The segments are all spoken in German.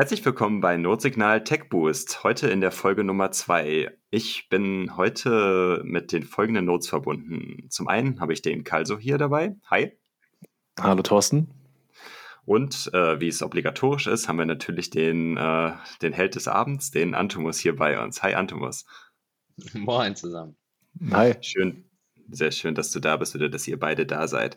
Herzlich willkommen bei Notsignal Tech Boost. Heute in der Folge Nummer zwei. Ich bin heute mit den folgenden Notes verbunden. Zum einen habe ich den Kalso hier dabei. Hi. Hallo Thorsten. Und äh, wie es obligatorisch ist, haben wir natürlich den, äh, den Held des Abends, den Antumus hier bei uns. Hi Antumus. Moin zusammen. Hi. Schön, sehr schön, dass du da bist oder dass ihr beide da seid.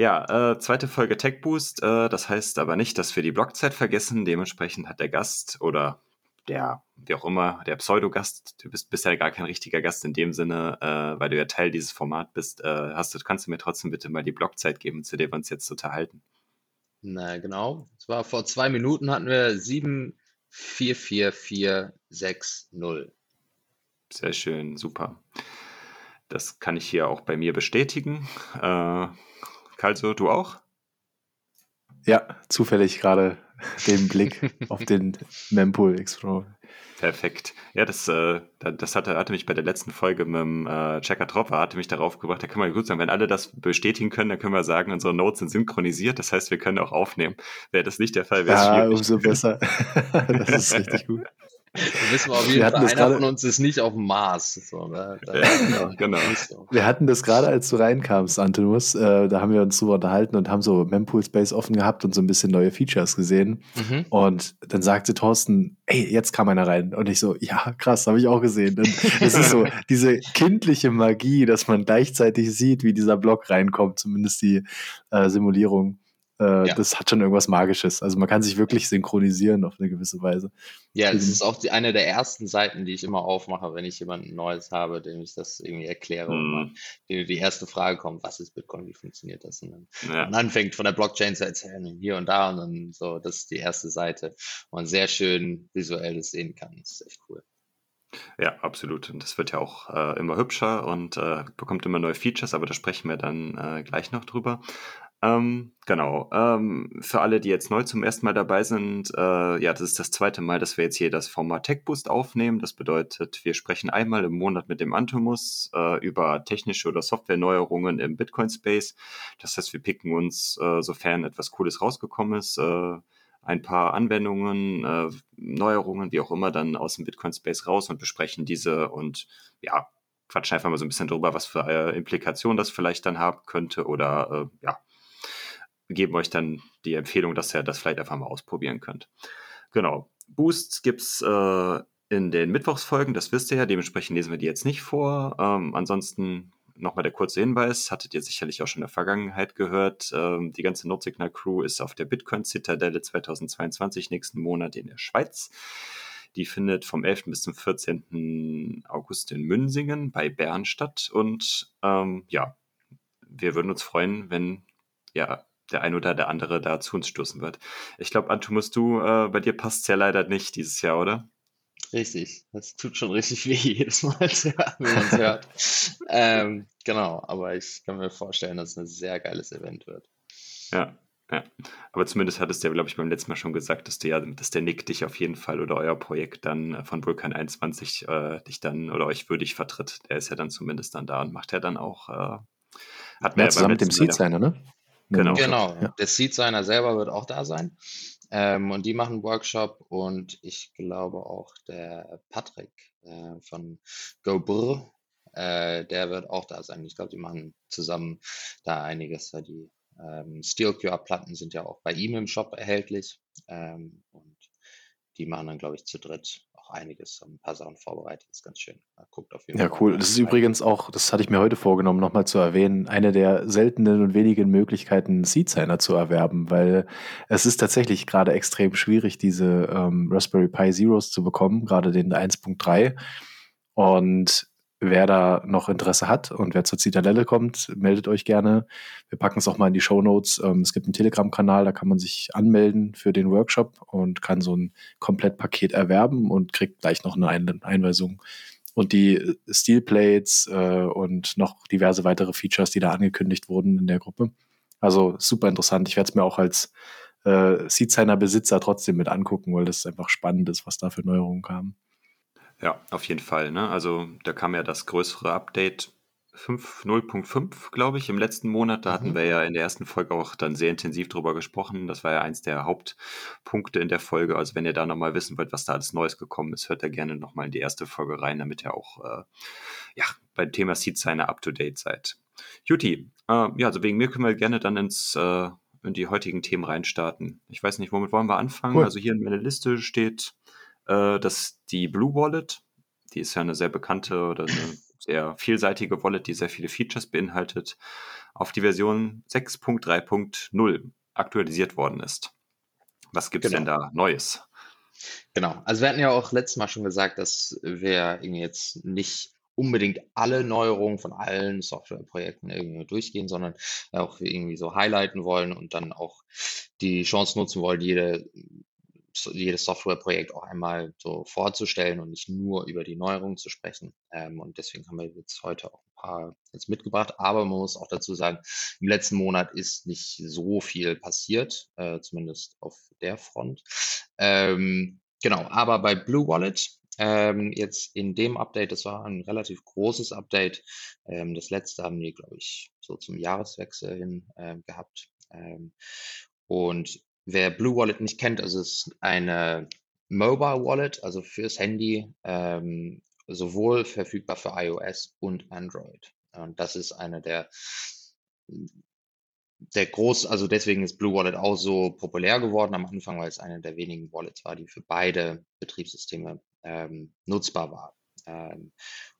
Ja, äh, zweite Folge Tech Boost. Äh, das heißt aber nicht, dass wir die Blockzeit vergessen. Dementsprechend hat der Gast oder der, wie auch immer, der Pseudogast, du bist bisher gar kein richtiger Gast in dem Sinne, äh, weil du ja Teil dieses Formats bist, äh, hast du, kannst du mir trotzdem bitte mal die Blockzeit geben, zu der wir uns jetzt unterhalten. Na genau. Es war vor zwei Minuten hatten wir 744460. Sehr schön, super. Das kann ich hier auch bei mir bestätigen. Äh, Kalso, du auch? Ja, zufällig gerade den Blick auf den Mempool Explorer. Perfekt. Ja, das, äh, das hatte, hatte mich bei der letzten Folge mit dem äh, Checker Tropper, hatte mich darauf gebracht, da können wir gut sagen, wenn alle das bestätigen können, dann können wir sagen, unsere Notes sind synchronisiert, das heißt, wir können auch aufnehmen. Wäre das nicht der Fall, wäre es ja, schwierig. umso besser. das ist richtig gut. Wir wissen wir auf jeden Fall, einer von uns ist nicht auf dem Mars. So, ne? ja, genau. Wir hatten das gerade, als du reinkamst, Antonus. Äh, da haben wir uns drüber unterhalten und haben so Mempool Space offen gehabt und so ein bisschen neue Features gesehen. Mhm. Und dann sagte Thorsten, ey, jetzt kam einer rein. Und ich so, ja, krass, habe ich auch gesehen. Und es ist so diese kindliche Magie, dass man gleichzeitig sieht, wie dieser Block reinkommt, zumindest die äh, Simulierung. Äh, ja. Das hat schon irgendwas Magisches. Also man kann sich wirklich synchronisieren auf eine gewisse Weise. Ja, das ist auch die, eine der ersten Seiten, die ich immer aufmache, wenn ich jemanden Neues habe, dem ich das irgendwie erkläre. Mhm. Und die, die erste Frage kommt, was ist Bitcoin, wie funktioniert das? Und dann ja. man anfängt von der Blockchain zu erzählen, hier und da und dann so, das ist die erste Seite, wo man sehr schön visuell das sehen kann. Das ist echt cool. Ja, absolut. Und das wird ja auch äh, immer hübscher und äh, bekommt immer neue Features, aber da sprechen wir dann äh, gleich noch drüber. Ähm, genau. Ähm, für alle, die jetzt neu zum ersten Mal dabei sind, äh, ja, das ist das zweite Mal, dass wir jetzt hier das Format TechBoost aufnehmen. Das bedeutet, wir sprechen einmal im Monat mit dem Antomus äh, über technische oder Softwareneuerungen im Bitcoin-Space. Das heißt, wir picken uns, äh, sofern etwas Cooles rausgekommen ist, äh, ein paar Anwendungen, äh, Neuerungen, wie auch immer, dann aus dem Bitcoin-Space raus und besprechen diese und ja, quatschen einfach mal so ein bisschen drüber, was für äh, Implikationen das vielleicht dann haben könnte oder ja, geben euch dann die Empfehlung, dass ihr das vielleicht einfach mal ausprobieren könnt. Genau. Boosts gibt's äh, in den Mittwochsfolgen, das wisst ihr ja, dementsprechend lesen wir die jetzt nicht vor. Ähm, ansonsten nochmal der kurze Hinweis, hattet ihr sicherlich auch schon in der Vergangenheit gehört. Ähm, die ganze Notsignal-Crew ist auf der Bitcoin-Zitadelle 2022 nächsten Monat in der Schweiz. Die findet vom 11. bis zum 14. August in Münsingen bei Bern statt. Und ähm, ja, wir würden uns freuen, wenn ja, der ein oder der andere da zu uns stoßen wird. Ich glaube, Antumus, du, äh, bei dir passt es ja leider nicht dieses Jahr, oder? Richtig, das tut schon richtig weh jedes Mal, wenn man es hört. ähm, genau, aber ich kann mir vorstellen, dass es ein sehr geiles Event wird. Ja, ja. Aber zumindest hattest du ja, glaube ich, beim letzten Mal schon gesagt, dass du ja, dass der Nick dich auf jeden Fall oder euer Projekt dann äh, von Vulkan 21 äh, dich dann oder euch würdig vertritt. Der ist ja dann zumindest dann da und macht ja dann auch. Äh, hat ja, zusammen mit dem Seed Signer, ne? Genau. Genau. Ja. Der Seed Signer selber wird auch da sein. Ähm, und die machen einen Workshop und ich glaube auch der Patrick äh, von GoBrr, äh, der wird auch da sein. Ich glaube, die machen zusammen da einiges. Die ähm, Steel QR Platten sind ja auch bei ihm im Shop erhältlich. Ähm, und die machen dann, glaube ich, zu dritt einiges, ein paar Sachen vorbereitet. Das ist ganz schön. Guckt auf jeden Fall. Ja, cool. Das ist übrigens auch, das hatte ich mir heute vorgenommen, nochmal zu erwähnen, eine der seltenen und wenigen Möglichkeiten, Seed-Signer zu erwerben, weil es ist tatsächlich gerade extrem schwierig, diese ähm, Raspberry Pi Zeros zu bekommen, gerade den 1.3. Und wer da noch Interesse hat und wer zur Zitadelle kommt, meldet euch gerne. Wir packen es auch mal in die Show Notes. Ähm, es gibt einen Telegram-Kanal, da kann man sich anmelden für den Workshop und kann so ein Komplettpaket erwerben und kriegt gleich noch eine Einweisung. Und die Steelplates äh, und noch diverse weitere Features, die da angekündigt wurden in der Gruppe. Also super interessant. Ich werde es mir auch als äh, Seed-Signer-Besitzer trotzdem mit angucken, weil das einfach spannend ist, was da für Neuerungen kamen. Ja, auf jeden Fall. Ne? Also da kam ja das größere Update 5.0.5, glaube ich, im letzten Monat. Da hatten Mhm. wir ja in der ersten Folge auch dann sehr intensiv drüber gesprochen. Das war ja eins der Hauptpunkte in der Folge. Also wenn ihr da nochmal wissen wollt, was da alles Neues gekommen ist, hört da gerne nochmal in die erste Folge rein, damit ihr auch äh, ja, beim Thema Seed Signer up to date seid. Juti, äh, ja, also wegen mir können wir gerne dann ins äh, in die heutigen Themen reinstarten. Ich weiß nicht, womit wollen wir anfangen? Cool. Also hier in meiner Liste steht, äh, dass die Blue Wallet, die ist ja eine sehr bekannte oder eine sehr vielseitige Wallet, die sehr viele Features beinhaltet, auf die Version 6.3.0 aktualisiert worden ist. Was gibt's denn Genau. da Neues? Genau. Also wir hatten ja auch letztes Mal schon gesagt, dass wir jetzt nicht unbedingt alle Neuerungen von allen Softwareprojekten irgendwie durchgehen, sondern auch irgendwie so highlighten wollen und dann auch die Chance nutzen wollen, jede, jedes Softwareprojekt auch einmal so vorzustellen und nicht nur über die Neuerungen zu sprechen. Ähm, und deswegen haben wir jetzt heute auch ein paar jetzt mitgebracht. Aber man muss auch dazu sagen, im letzten Monat ist nicht so viel passiert, äh, zumindest auf der Front. Ähm, genau, aber bei Blue Wallet, ähm, jetzt in dem Update, das war ein relativ großes Update. Ähm, das letzte haben die, glaube ich, so zum Jahreswechsel hin ähm, gehabt. Ähm, und wer Blue Wallet nicht kennt, also es ist eine Mobile Wallet, also fürs Handy, ähm, sowohl verfügbar für iOS und Android. Und das ist eine der der groß, also deswegen ist Blue Wallet auch so populär geworden am Anfang, weil es eine der wenigen Wallets war, die für beide Betriebssysteme ähm, nutzbar war. Ähm,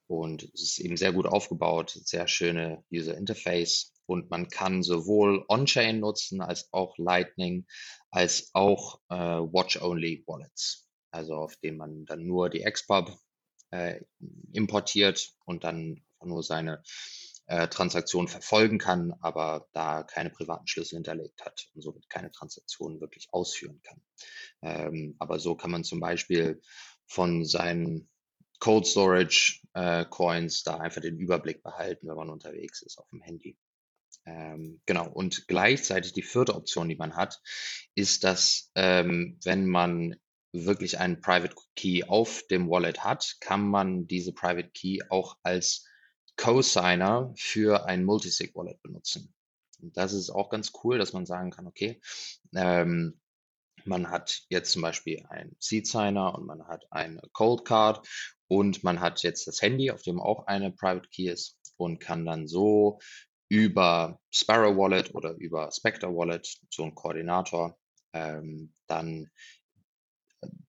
und es ist eben sehr gut aufgebaut, sehr schöne User Interface und man kann sowohl On-Chain nutzen als auch Lightning, als auch äh, Watch-Only Wallets, also auf denen man dann nur die XPub äh, importiert und dann nur seine äh, Transaktion verfolgen kann, aber da keine privaten Schlüssel hinterlegt hat und somit keine Transaktionen wirklich ausführen kann. Ähm, aber so kann man zum Beispiel von seinen Cold Storage äh, Coins da einfach den Überblick behalten, wenn man unterwegs ist auf dem Handy. Ähm, genau. Und gleichzeitig die vierte Option, die man hat, ist, dass ähm, wenn man wirklich einen Private Key auf dem Wallet hat, kann man diese Private Key auch als Co-Signer für ein Multisig Wallet benutzen. Und das ist auch ganz cool, dass man sagen kann, okay, ähm, man hat jetzt zum Beispiel einen Seed Signer und man hat eine Cold Card und man hat jetzt das Handy, auf dem auch eine Private Key ist und kann dann so über Sparrow Wallet oder über Spectre Wallet, so ein Koordinator, ähm, dann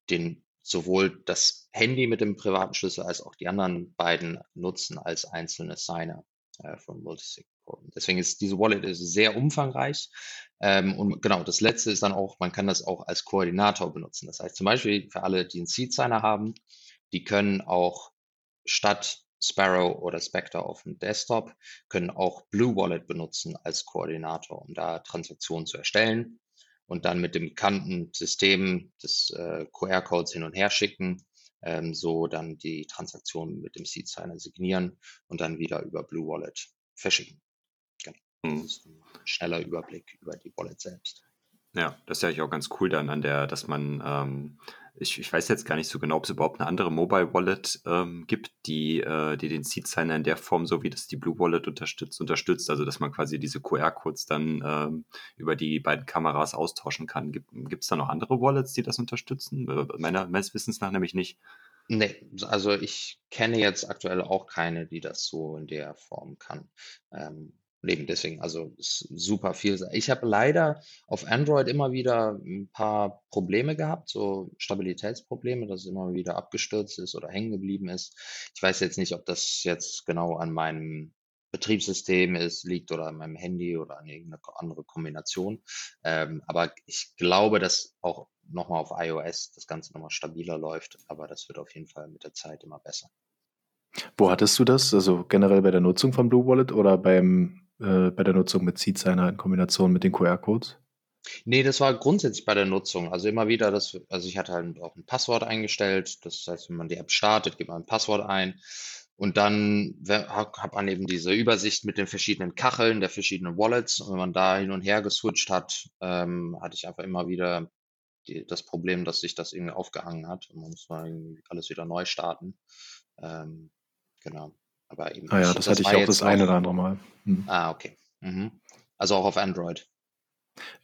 den sowohl das Handy mit dem privaten Schlüssel als auch die anderen beiden nutzen als einzelne Signer äh, von Multisig. Deswegen ist diese Wallet ist sehr umfangreich. Ähm, und genau, das letzte ist dann auch, man kann das auch als Koordinator benutzen. Das heißt zum Beispiel für alle, die einen Seed Signer haben, die können auch statt Sparrow oder Spectre auf dem Desktop, können auch Blue Wallet benutzen als Koordinator, um da Transaktionen zu erstellen und dann mit dem bekannten System des äh, QR-Codes hin und her schicken, ähm, so dann die Transaktionen mit dem Seed Signer signieren und dann wieder über Blue Wallet verschicken. Genau. Hm. Das ist ein schneller Überblick über die Wallet selbst. Ja, das ist ja auch ganz cool dann an der, dass man, ähm, ich, ich weiß jetzt gar nicht so genau, ob es überhaupt eine andere Mobile Wallet ähm, gibt, die, äh, die den Seed Signer in der Form, so wie das die Blue Wallet unterstützt, unterstützt. Also dass man quasi diese QR-Codes dann ähm, über die beiden Kameras austauschen kann. Gibt es da noch andere Wallets, die das unterstützen? Äh, Meiner, meines Wissens nach nämlich nicht. Nee, also ich kenne jetzt aktuell auch keine, die das so in der Form kann. Ähm, Eben deswegen, also super viel. Ich habe leider auf Android immer wieder ein paar Probleme gehabt, so Stabilitätsprobleme, dass es immer wieder abgestürzt ist oder hängen geblieben ist. Ich weiß jetzt nicht, ob das jetzt genau an meinem Betriebssystem ist, liegt oder an meinem Handy oder an irgendeine andere Kombination. Ähm, aber ich glaube, dass auch nochmal auf iOS das Ganze nochmal stabiler läuft, aber das wird auf jeden Fall mit der Zeit immer besser. Wo hattest du das? Also generell bei der Nutzung von Blue Wallet oder beim, äh, bei der Nutzung mit Seed Signer in Kombination mit den QR-Codes? Nee, das war grundsätzlich bei der Nutzung. Also immer wieder, das, also ich hatte halt auch ein Passwort eingestellt. Das heißt, wenn man die App startet, gibt man ein Passwort ein. Und dann hat man eben diese Übersicht mit den verschiedenen Kacheln der verschiedenen Wallets. Und wenn man da hin und her geswitcht hat, ähm, hatte ich einfach immer wieder die, das Problem, dass sich das irgendwie aufgehangen hat. Und man muss mal alles wieder neu starten. Ähm, genau. Aber eben ah ja, das, das hatte ich auch das eine oder andere Mal. Hm. Ah, okay. Mhm. Also auch auf Android.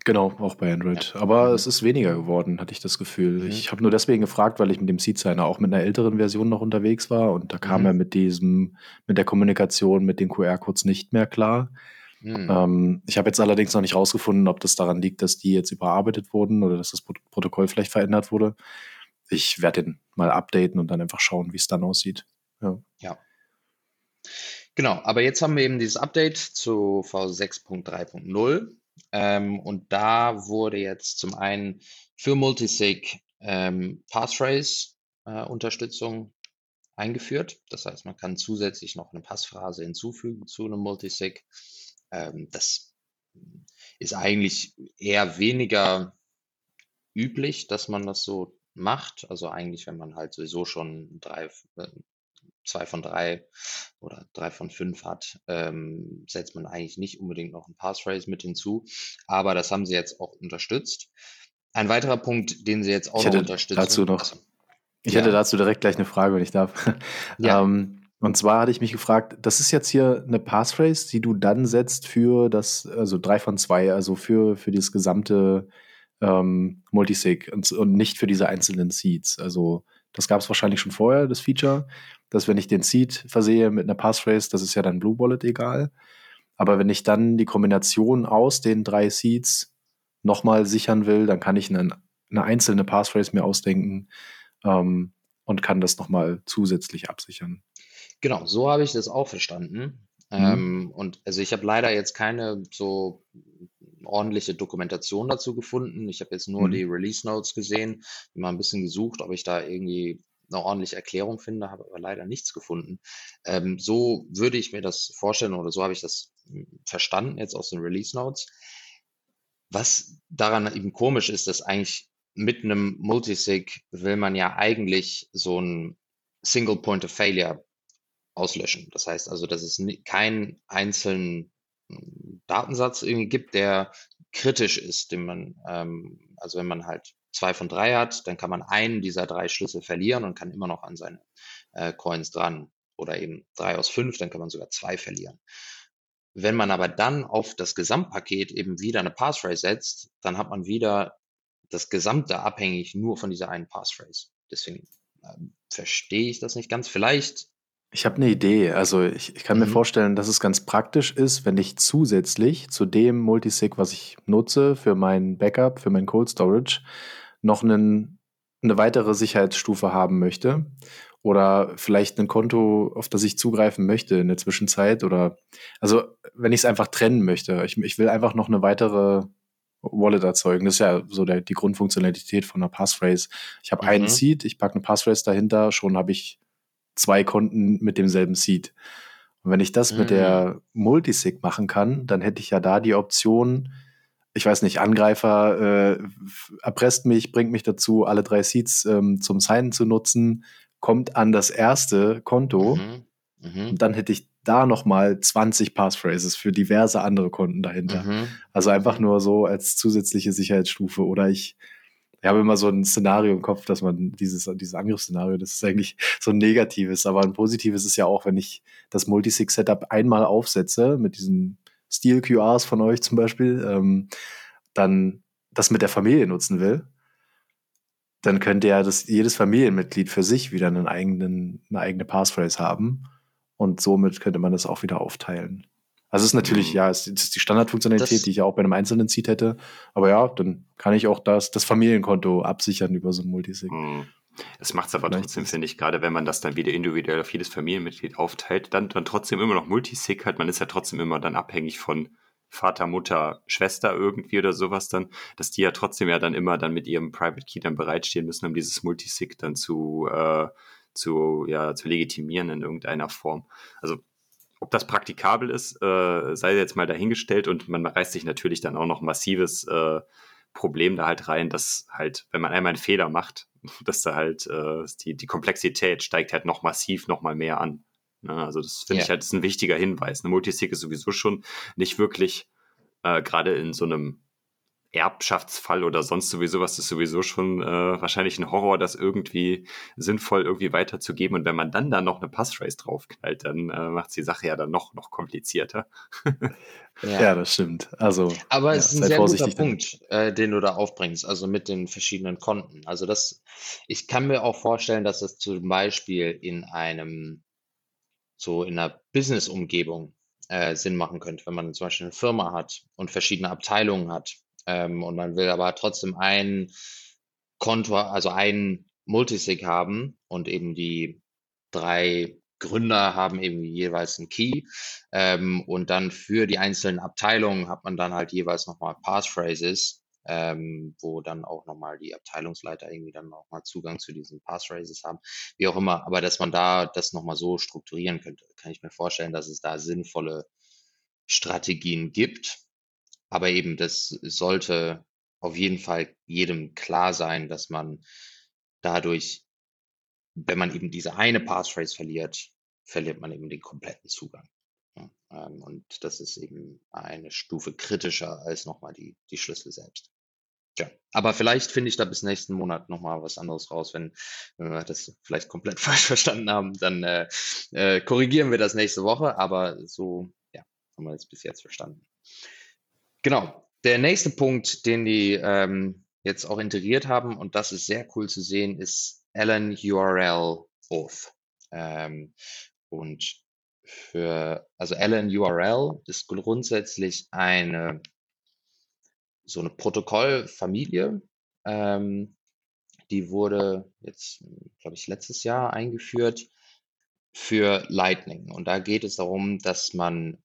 Genau, auch bei Android. Ja. Aber mhm. es ist weniger geworden, hatte ich das Gefühl. Mhm. Ich habe nur deswegen gefragt, weil ich mit dem Seed Signer auch mit einer älteren Version noch unterwegs war und da kam mhm. er mit diesem, mit der Kommunikation mit den QR-Codes nicht mehr klar. Mhm. Ähm, ich habe jetzt allerdings noch nicht rausgefunden, ob das daran liegt, dass die jetzt überarbeitet wurden oder dass das Protokoll vielleicht verändert wurde. Ich werde den mal updaten und dann einfach schauen, wie es dann aussieht. Ja. ja. Genau, aber jetzt haben wir eben dieses Update zu V6.3.0 ähm, und da wurde jetzt zum einen für Multisig ähm, Passphrase-Unterstützung äh, eingeführt. Das heißt, man kann zusätzlich noch eine Passphrase hinzufügen zu einem Multisig. Ähm, das ist eigentlich eher weniger üblich, dass man das so macht. Also eigentlich, wenn man halt sowieso schon drei, äh, zwei von drei oder drei von fünf hat, ähm, setzt man eigentlich nicht unbedingt noch ein Passphrase mit hinzu. Aber das haben sie jetzt auch unterstützt. Ein weiterer Punkt, den sie jetzt auch ich noch unterstützen. Dazu noch, ich ja. hätte dazu direkt gleich eine Frage, wenn ich darf. Ja. ähm, und zwar hatte ich mich gefragt, das ist jetzt hier eine Passphrase, die du dann setzt für das, also drei von zwei, also für, für das gesamte ähm, Multisig und, und nicht für diese einzelnen Seeds. Also das gab es wahrscheinlich schon vorher, das Feature dass wenn ich den Seed versehe mit einer Passphrase, das ist ja dann Blue Wallet egal. Aber wenn ich dann die Kombination aus den drei Seeds nochmal sichern will, dann kann ich eine, eine einzelne Passphrase mir ausdenken ähm, und kann das nochmal zusätzlich absichern. Genau, so habe ich das auch verstanden. Mhm. Ähm, und also ich habe leider jetzt keine so ordentliche Dokumentation dazu gefunden. Ich habe jetzt nur mhm. die Release Notes gesehen, mal ein bisschen gesucht, ob ich da irgendwie eine ordentliche Erklärung finde, habe aber leider nichts gefunden. Ähm, so würde ich mir das vorstellen oder so habe ich das verstanden jetzt aus den Release Notes. Was daran eben komisch ist, dass eigentlich mit einem Multisig will man ja eigentlich so ein Single Point of Failure auslöschen. Das heißt also, dass es keinen einzelnen Datensatz irgendwie gibt, der kritisch ist, den man, ähm, also wenn man halt zwei von drei hat, dann kann man einen dieser drei Schlüssel verlieren und kann immer noch an seine äh, Coins dran. Oder eben drei aus fünf, dann kann man sogar zwei verlieren. Wenn man aber dann auf das Gesamtpaket eben wieder eine Passphrase setzt, dann hat man wieder das Gesamte abhängig nur von dieser einen Passphrase. Deswegen äh, verstehe ich das nicht ganz. Vielleicht ich habe eine Idee. Also ich, ich kann mir mhm. vorstellen, dass es ganz praktisch ist, wenn ich zusätzlich zu dem Multisig, was ich nutze für mein Backup, für mein Cold Storage, noch einen, eine weitere Sicherheitsstufe haben möchte oder vielleicht ein Konto, auf das ich zugreifen möchte in der Zwischenzeit oder also wenn ich es einfach trennen möchte. Ich, ich will einfach noch eine weitere Wallet erzeugen. Das ist ja so der, die Grundfunktionalität von einer Passphrase. Ich habe mhm. einen Seed, ich packe eine Passphrase dahinter, schon habe ich zwei Konten mit demselben Seed. Und wenn ich das mhm. mit der Multisig machen kann, dann hätte ich ja da die Option, ich weiß nicht, Angreifer äh, erpresst mich, bringt mich dazu, alle drei Seeds ähm, zum Signen zu nutzen, kommt an das erste Konto. Mhm. Mhm. Und dann hätte ich da nochmal 20 Passphrases für diverse andere Konten dahinter. Mhm. Also einfach nur so als zusätzliche Sicherheitsstufe. Oder ich ich habe immer so ein Szenario im Kopf, dass man dieses, dieses Angriffsszenario, das ist eigentlich so ein negatives, aber ein positives ist ja auch, wenn ich das Multisig-Setup einmal aufsetze, mit diesen Steel-QRs von euch zum Beispiel, ähm, dann das mit der Familie nutzen will, dann könnte ja das, jedes Familienmitglied für sich wieder einen eigenen, eine eigene Passphrase haben und somit könnte man das auch wieder aufteilen. Also es ist natürlich, mhm. ja, es ist die Standardfunktionalität, das, die ich ja auch bei einem einzelnen Seed hätte. Aber ja, dann kann ich auch das, das Familienkonto absichern über so ein Multisig. Mhm. Es macht es aber Vielleicht trotzdem, finde ich, gerade wenn man das dann wieder individuell auf jedes Familienmitglied aufteilt, dann, dann trotzdem immer noch Multisig hat. Man ist ja trotzdem immer dann abhängig von Vater, Mutter, Schwester irgendwie oder sowas dann, dass die ja trotzdem ja dann immer dann mit ihrem Private Key dann bereitstehen müssen, um dieses Multisig dann zu, äh, zu, ja, zu legitimieren in irgendeiner Form. Also ob das praktikabel ist, äh, sei jetzt mal dahingestellt und man reißt sich natürlich dann auch noch massives äh, Problem da halt rein, dass halt, wenn man einmal einen Fehler macht, dass da halt äh, die, die Komplexität steigt halt noch massiv noch mal mehr an. Ne? Also das finde yeah. ich halt ist ein wichtiger Hinweis. Eine Multisig ist sowieso schon nicht wirklich äh, gerade in so einem Erbschaftsfall oder sonst sowieso was ist sowieso schon äh, wahrscheinlich ein Horror, das irgendwie sinnvoll irgendwie weiterzugeben. Und wenn man dann da noch eine Passphrase draufknallt, dann äh, macht die Sache ja dann noch, noch komplizierter. ja. ja. das stimmt. Also, Aber ja, es ist ein sehr guter Punkt, äh, den du da aufbringst, also mit den verschiedenen Konten. Also das, ich kann mir auch vorstellen, dass das zum Beispiel in einem, so in einer Business-Umgebung äh, Sinn machen könnte, wenn man zum Beispiel eine Firma hat und verschiedene Abteilungen hat ähm, und man will aber trotzdem ein Konto, also ein Multisig haben und eben die drei Gründer haben eben jeweils einen Key ähm, und dann für die einzelnen Abteilungen hat man dann halt jeweils nochmal Passphrases, ähm, wo dann auch nochmal die Abteilungsleiter irgendwie dann nochmal Zugang zu diesen Passphrases haben, wie auch immer, aber dass man da das nochmal so strukturieren könnte, kann ich mir vorstellen, dass es da sinnvolle Strategien gibt. Aber eben, das sollte auf jeden Fall jedem klar sein, dass man dadurch, wenn man eben diese eine Passphrase verliert, verliert man eben den kompletten Zugang. Ähm, und das ist eben eine Stufe kritischer als nochmal die, die Schlüssel selbst. Tja, aber vielleicht finde ich da bis nächsten Monat nochmal was anderes raus. Wenn, wenn wir das vielleicht komplett falsch verstanden haben, dann äh, äh, korrigieren wir das nächste Woche. Aber so, ja, haben wir es bis jetzt verstanden. Genau. Der nächste Punkt, den die ähm, jetzt auch integriert haben, und das ist sehr cool zu sehen, ist Allen URL Auth. Ähm, und für, also Allen URL ist grundsätzlich eine, so eine Protokollfamilie. Ähm, die wurde jetzt, glaube ich, letztes Jahr eingeführt für Lightning. Und da geht es darum, dass man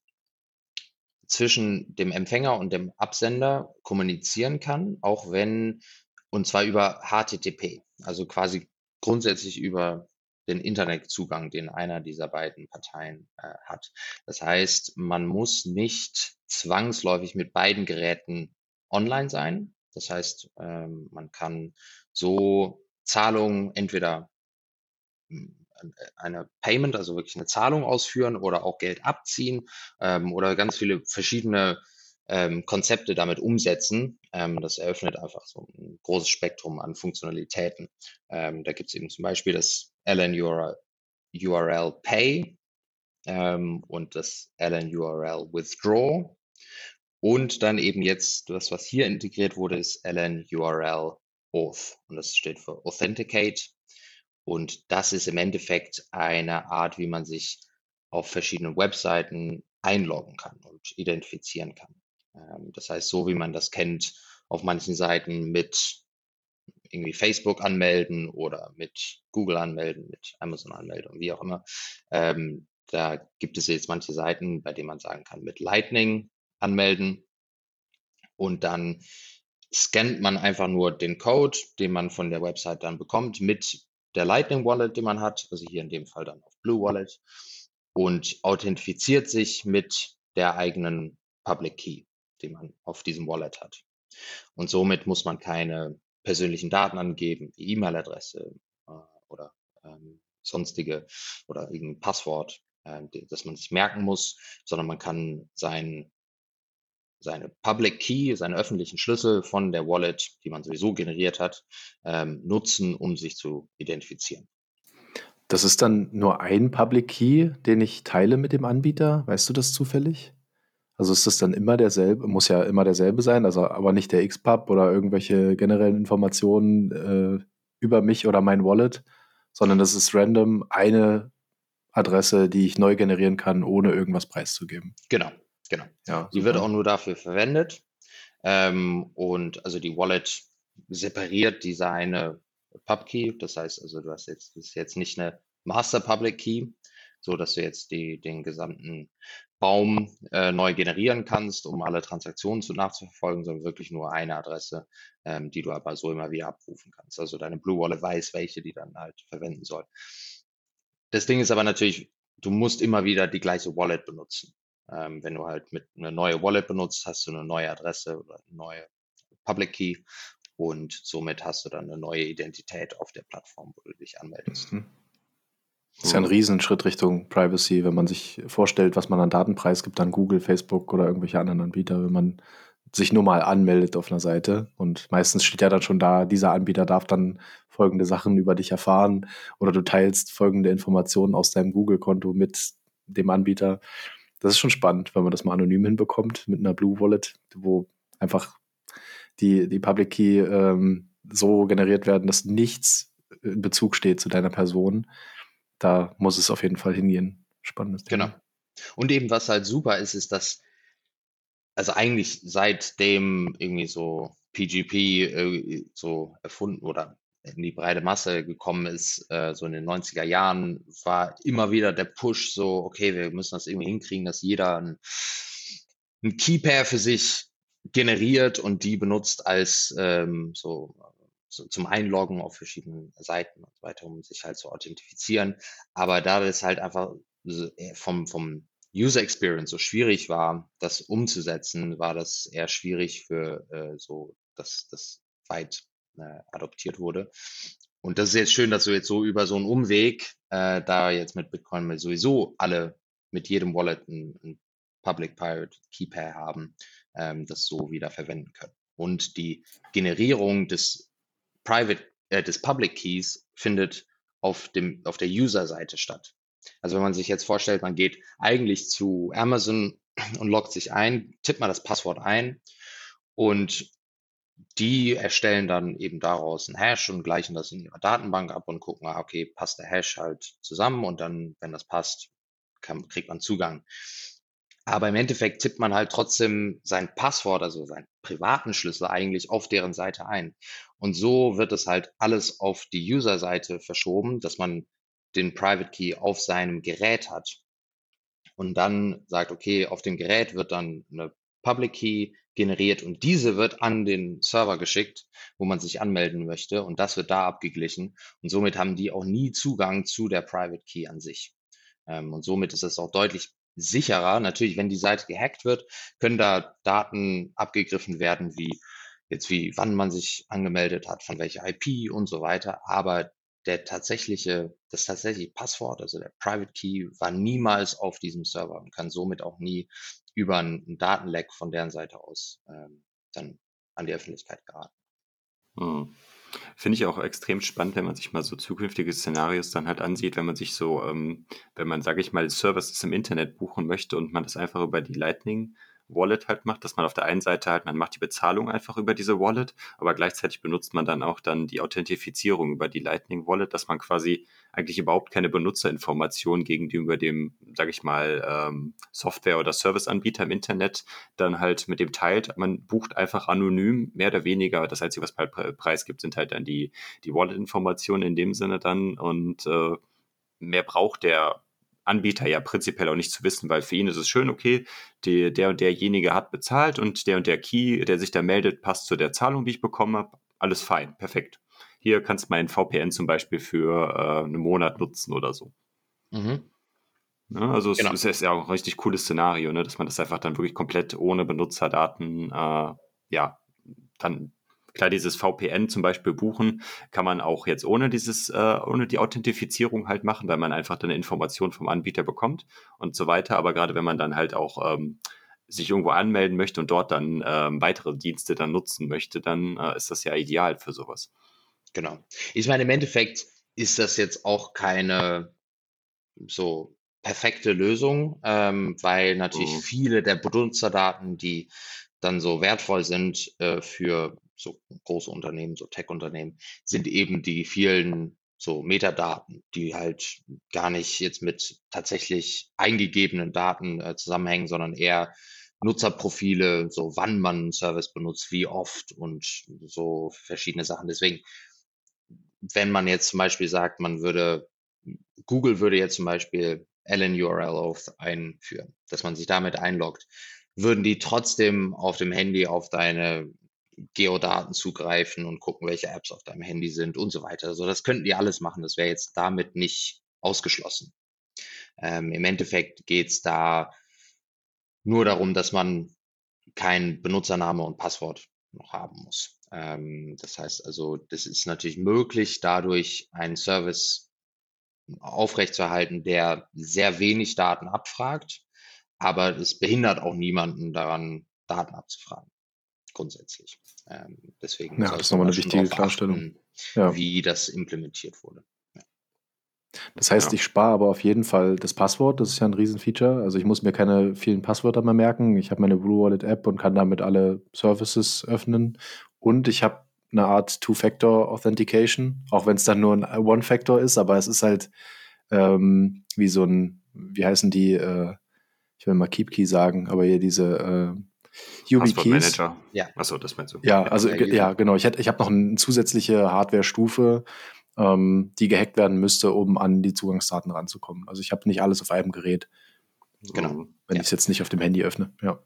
zwischen dem Empfänger und dem Absender kommunizieren kann, auch wenn, und zwar über HTTP, also quasi grundsätzlich über den Internetzugang, den einer dieser beiden Parteien äh, hat. Das heißt, man muss nicht zwangsläufig mit beiden Geräten online sein. Das heißt, ähm, man kann so Zahlungen entweder hm, eine Payment, also wirklich eine Zahlung ausführen oder auch Geld abziehen ähm, oder ganz viele verschiedene ähm, Konzepte damit umsetzen. Ähm, das eröffnet einfach so ein großes Spektrum an Funktionalitäten. Ähm, da gibt es eben zum Beispiel das LN URL, URL Pay ähm, und das LN URL Withdraw. Und dann eben jetzt das, was hier integriert wurde, ist LN URL Auth. Und das steht für Authenticate. Und das ist im Endeffekt eine Art, wie man sich auf verschiedenen Webseiten einloggen kann und identifizieren kann. Ähm, das heißt, so wie man das kennt auf manchen Seiten mit irgendwie Facebook anmelden oder mit Google anmelden, mit Amazon anmelden, wie auch immer. Ähm, da gibt es jetzt manche Seiten, bei denen man sagen kann, mit Lightning anmelden und dann scannt man einfach nur den Code, den man von der Website dann bekommt, mit der Lightning Wallet, den man hat, also hier in dem Fall dann auf Blue Wallet und authentifiziert sich mit der eigenen Public Key, die man auf diesem Wallet hat. Und somit muss man keine persönlichen Daten angeben, wie E-Mail-Adresse äh, oder ähm, sonstige oder irgendein Passwort, äh, das man sich merken muss, sondern man kann sein seine Public Key, seine öffentlichen Schlüssel von der Wallet, die man sowieso generiert hat, ähm, nutzen, um sich zu identifizieren. Das ist dann nur ein Public Key, den ich teile mit dem Anbieter. Weißt du das zufällig? Also ist das dann immer derselbe, muss ja immer derselbe sein, also aber nicht der XPub oder irgendwelche generellen Informationen äh, über mich oder mein Wallet, sondern das ist random eine Adresse, die ich neu generieren kann, ohne irgendwas preiszugeben. Genau. Genau. Ja, die wird auch nur dafür verwendet. Ähm, und also die Wallet separiert diese eine Pubkey. Das heißt also, du hast jetzt, das ist jetzt nicht eine Master Public Key, so dass du jetzt die, den gesamten Baum äh, neu generieren kannst, um alle Transaktionen zu nachzuverfolgen, sondern wirklich nur eine Adresse, ähm, die du aber so immer wieder abrufen kannst. Also deine Blue Wallet weiß, welche die dann halt verwenden soll. Das Ding ist aber natürlich, du musst immer wieder die gleiche Wallet benutzen. Ähm, wenn du halt mit eine neue Wallet benutzt, hast du eine neue Adresse oder eine neue Public Key und somit hast du dann eine neue Identität auf der Plattform, wo du dich anmeldest. Mhm. Das ist ja ein Riesenschritt Richtung Privacy, wenn man sich vorstellt, was man an Datenpreis gibt an Google, Facebook oder irgendwelche anderen Anbieter, wenn man sich nur mal anmeldet auf einer Seite. Und meistens steht ja dann schon da, dieser Anbieter darf dann folgende Sachen über dich erfahren oder du teilst folgende Informationen aus deinem Google-Konto mit dem Anbieter. Das ist schon spannend, wenn man das mal anonym hinbekommt mit einer Blue Wallet, wo einfach die, die Public Key ähm, so generiert werden, dass nichts in Bezug steht zu deiner Person. Da muss es auf jeden Fall hingehen. Spannendes Thema. Genau. Und eben, was halt super ist, ist, dass also eigentlich seitdem irgendwie so PGP äh, so erfunden oder in die breite Masse gekommen ist, äh, so in den 90er Jahren, war immer wieder der Push so, okay, wir müssen das irgendwie hinkriegen, dass jeder ein, ein Keypair für sich generiert und die benutzt als ähm, so, so zum Einloggen auf verschiedenen Seiten und so weiter, um sich halt zu authentifizieren. Aber da das halt einfach äh, vom, vom User Experience so schwierig war, das umzusetzen, war das eher schwierig für äh, so, dass das weit adoptiert wurde. Und das ist jetzt schön, dass du jetzt so über so einen Umweg, äh, da jetzt mit Bitcoin sowieso alle mit jedem Wallet ein, ein Public Pirate Key Pair haben, ähm, das so wieder verwenden können. Und die Generierung des Private, äh, des Public Keys findet auf dem, auf der User-Seite statt. Also wenn man sich jetzt vorstellt, man geht eigentlich zu Amazon und loggt sich ein, tippt mal das Passwort ein und die erstellen dann eben daraus einen Hash und gleichen das in ihrer Datenbank ab und gucken, ah, okay, passt der Hash halt zusammen und dann, wenn das passt, kann, kriegt man Zugang. Aber im Endeffekt tippt man halt trotzdem sein Passwort, also seinen privaten Schlüssel eigentlich auf deren Seite ein. Und so wird es halt alles auf die User-Seite verschoben, dass man den Private Key auf seinem Gerät hat und dann sagt, okay, auf dem Gerät wird dann eine Public Key generiert und diese wird an den Server geschickt, wo man sich anmelden möchte und das wird da abgeglichen und somit haben die auch nie Zugang zu der Private Key an sich. Ähm, und somit ist es auch deutlich sicherer. Natürlich, wenn die Seite gehackt wird, können da Daten abgegriffen werden, wie jetzt wie wann man sich angemeldet hat, von welcher IP und so weiter. Aber der tatsächliche, das tatsächliche Passwort, also der Private Key, war niemals auf diesem Server und kann somit auch nie über einen Datenleck von deren Seite aus ähm, dann an die Öffentlichkeit geraten. Hm. Finde ich auch extrem spannend, wenn man sich mal so zukünftige Szenarios dann halt ansieht, wenn man sich so, ähm, wenn man, sage ich mal, Services im Internet buchen möchte und man das einfach über die Lightning Wallet halt macht, dass man auf der einen Seite halt, man macht die Bezahlung einfach über diese Wallet, aber gleichzeitig benutzt man dann auch dann die Authentifizierung über die Lightning Wallet, dass man quasi eigentlich überhaupt keine Benutzerinformation gegenüber dem, sage ich mal, ähm, Software- oder Serviceanbieter im Internet dann halt mit dem teilt. Man bucht einfach anonym, mehr oder weniger. Das Einzige, was halt Preis gibt, sind halt dann die, die Wallet-Informationen in dem Sinne dann und äh, mehr braucht der Anbieter ja prinzipiell auch nicht zu wissen, weil für ihn ist es schön, okay, die, der und derjenige hat bezahlt und der und der Key, der sich da meldet, passt zu der Zahlung, die ich bekommen habe. Alles fein, perfekt. Hier kannst du mein VPN zum Beispiel für äh, einen Monat nutzen oder so. Mhm. Ne, also genau. es ist ja auch ein richtig cooles Szenario, ne, dass man das einfach dann wirklich komplett ohne Benutzerdaten äh, ja dann Klar, dieses VPN zum Beispiel buchen kann man auch jetzt ohne dieses, äh, ohne die Authentifizierung halt machen, weil man einfach dann eine Information vom Anbieter bekommt und so weiter. Aber gerade wenn man dann halt auch ähm, sich irgendwo anmelden möchte und dort dann ähm, weitere Dienste dann nutzen möchte, dann äh, ist das ja ideal für sowas. Genau. Ich meine, im Endeffekt ist das jetzt auch keine so perfekte Lösung, ähm, weil natürlich mhm. viele der Benutzerdaten, die dann so wertvoll sind äh, für so große Unternehmen, so Tech-Unternehmen, sind eben die vielen so Metadaten, die halt gar nicht jetzt mit tatsächlich eingegebenen Daten äh, zusammenhängen, sondern eher Nutzerprofile, so wann man einen Service benutzt, wie oft und so verschiedene Sachen. Deswegen, wenn man jetzt zum Beispiel sagt, man würde, Google würde jetzt zum Beispiel LN-URL Auth einführen, dass man sich damit einloggt, würden die trotzdem auf dem Handy auf deine Geodaten zugreifen und gucken, welche Apps auf deinem Handy sind und so weiter. Also das könnten die alles machen. Das wäre jetzt damit nicht ausgeschlossen. Ähm, Im Endeffekt geht es da nur darum, dass man kein Benutzername und Passwort noch haben muss. Ähm, das heißt also, das ist natürlich möglich, dadurch einen Service aufrechtzuerhalten, der sehr wenig Daten abfragt, aber es behindert auch niemanden daran, Daten abzufragen. Grundsätzlich. Ähm, deswegen ja, das ist nochmal eine wichtige Klarstellung. Achten, wie das implementiert wurde. Das heißt, ja. ich spare aber auf jeden Fall das Passwort. Das ist ja ein Riesenfeature. Also ich muss mir keine vielen Passwörter mehr merken. Ich habe meine Blue Wallet App und kann damit alle Services öffnen. Und ich habe eine Art Two-Factor Authentication, auch wenn es dann nur ein One-Factor ist, aber es ist halt ähm, wie so ein, wie heißen die, äh, ich will mal KeepKey sagen, aber hier diese äh, YubiKeys. Ja. Achso, das meinst du. Ja, also ja, genau. Ich, ich habe noch eine zusätzliche Hardware-Stufe, ähm, die gehackt werden müsste, um an die Zugangsdaten ranzukommen. Also ich habe nicht alles auf einem Gerät. Genau. Wenn ja. ich es jetzt nicht auf dem Handy öffne, ja.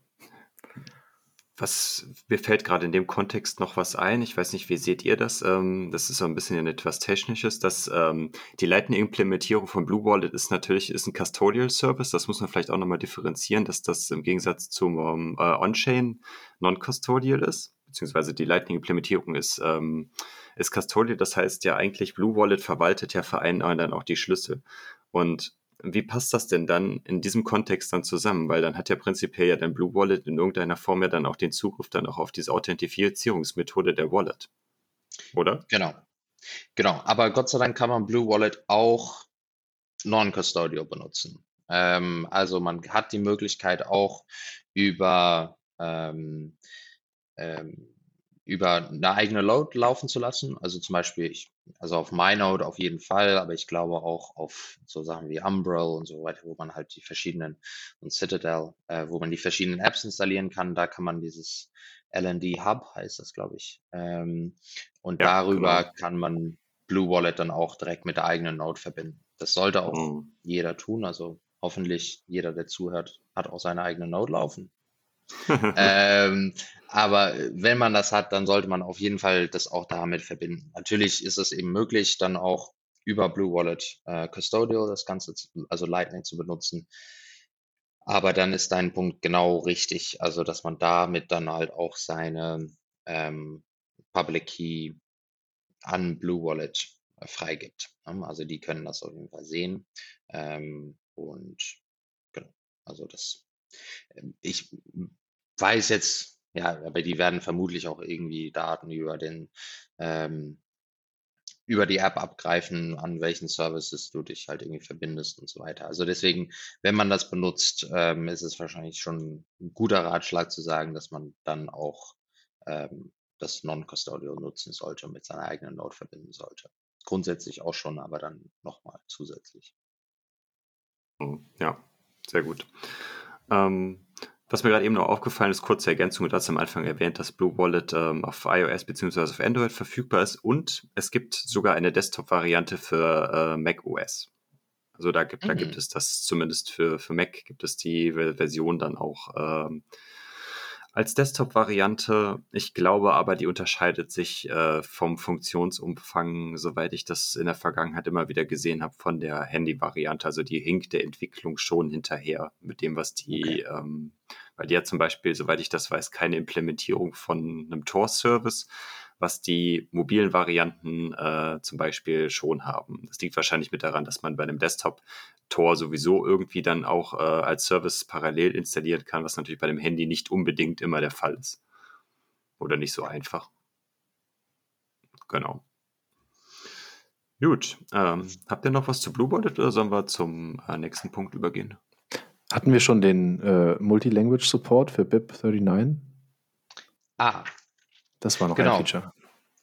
Was mir fällt gerade in dem Kontext noch was ein. Ich weiß nicht, wie seht ihr das? Ähm, das ist so ein bisschen etwas Technisches. Dass ähm, die Lightning-Implementierung von Blue Wallet ist natürlich ist ein Custodial Service. Das muss man vielleicht auch nochmal differenzieren, dass das im Gegensatz zum ähm, äh, On-Chain non-custodial ist. Beziehungsweise die Lightning-Implementierung ist, ähm, ist custodial. Das heißt ja eigentlich, Blue Wallet verwaltet ja für einen dann auch die Schlüssel. Und wie passt das denn dann in diesem Kontext dann zusammen? Weil dann hat ja prinzipiell ja dein Blue Wallet in irgendeiner Form ja dann auch den Zugriff dann auch auf diese Authentifizierungsmethode der Wallet. Oder? Genau. Genau. Aber Gott sei Dank kann man Blue Wallet auch non-custodial benutzen. Ähm, also man hat die Möglichkeit auch über ähm, ähm, über eine eigene Load laufen zu lassen. Also zum Beispiel, ich, also auf MyNode auf jeden Fall, aber ich glaube auch auf so Sachen wie Umbrel und so weiter, wo man halt die verschiedenen und Citadel, äh, wo man die verschiedenen Apps installieren kann. Da kann man dieses LND Hub heißt das, glaube ich. Ähm, und ja, darüber genau. kann man Blue Wallet dann auch direkt mit der eigenen Node verbinden. Das sollte auch mhm. jeder tun. Also hoffentlich jeder, der zuhört, hat auch seine eigene Node laufen. ähm, aber wenn man das hat, dann sollte man auf jeden Fall das auch damit verbinden. Natürlich ist es eben möglich, dann auch über Blue Wallet äh, Custodial das Ganze, zu, also Lightning zu benutzen. Aber dann ist dein Punkt genau richtig, also dass man damit dann halt auch seine ähm, Public Key an Blue Wallet äh, freigibt. Ne? Also die können das auf jeden Fall sehen. Ähm, und genau, also das ich weiß jetzt, ja, aber die werden vermutlich auch irgendwie Daten über den ähm, über die App abgreifen, an welchen Services du dich halt irgendwie verbindest und so weiter. Also deswegen, wenn man das benutzt, ähm, ist es wahrscheinlich schon ein guter Ratschlag zu sagen, dass man dann auch ähm, das Non-Custodial nutzen sollte und mit seiner eigenen Node verbinden sollte. Grundsätzlich auch schon, aber dann nochmal zusätzlich. Hm, ja, sehr gut. Ähm, was mir gerade eben noch aufgefallen ist, kurze Ergänzung, du hast am Anfang erwähnt, dass Blue Wallet ähm, auf iOS bzw. auf Android verfügbar ist und es gibt sogar eine Desktop-Variante für äh, Mac OS. Also da gibt, mhm. da gibt es das zumindest für, für Mac gibt es die Version dann auch ähm, als Desktop-Variante. Ich glaube aber, die unterscheidet sich äh, vom Funktionsumfang, soweit ich das in der Vergangenheit immer wieder gesehen habe, von der Handy-Variante. Also die hinkt der Entwicklung schon hinterher mit dem, was die, okay. ähm, weil die hat zum Beispiel, soweit ich das weiß, keine Implementierung von einem Tor-Service was die mobilen Varianten äh, zum Beispiel schon haben. Das liegt wahrscheinlich mit daran, dass man bei einem Desktop Tor sowieso irgendwie dann auch äh, als Service parallel installieren kann, was natürlich bei dem Handy nicht unbedingt immer der Fall ist. Oder nicht so einfach. Genau. Gut. Ähm, habt ihr noch was zu Bluebonnet oder sollen wir zum äh, nächsten Punkt übergehen? Hatten wir schon den äh, Multilanguage Support für BIP39? Ah, das war noch genau. ein Feature.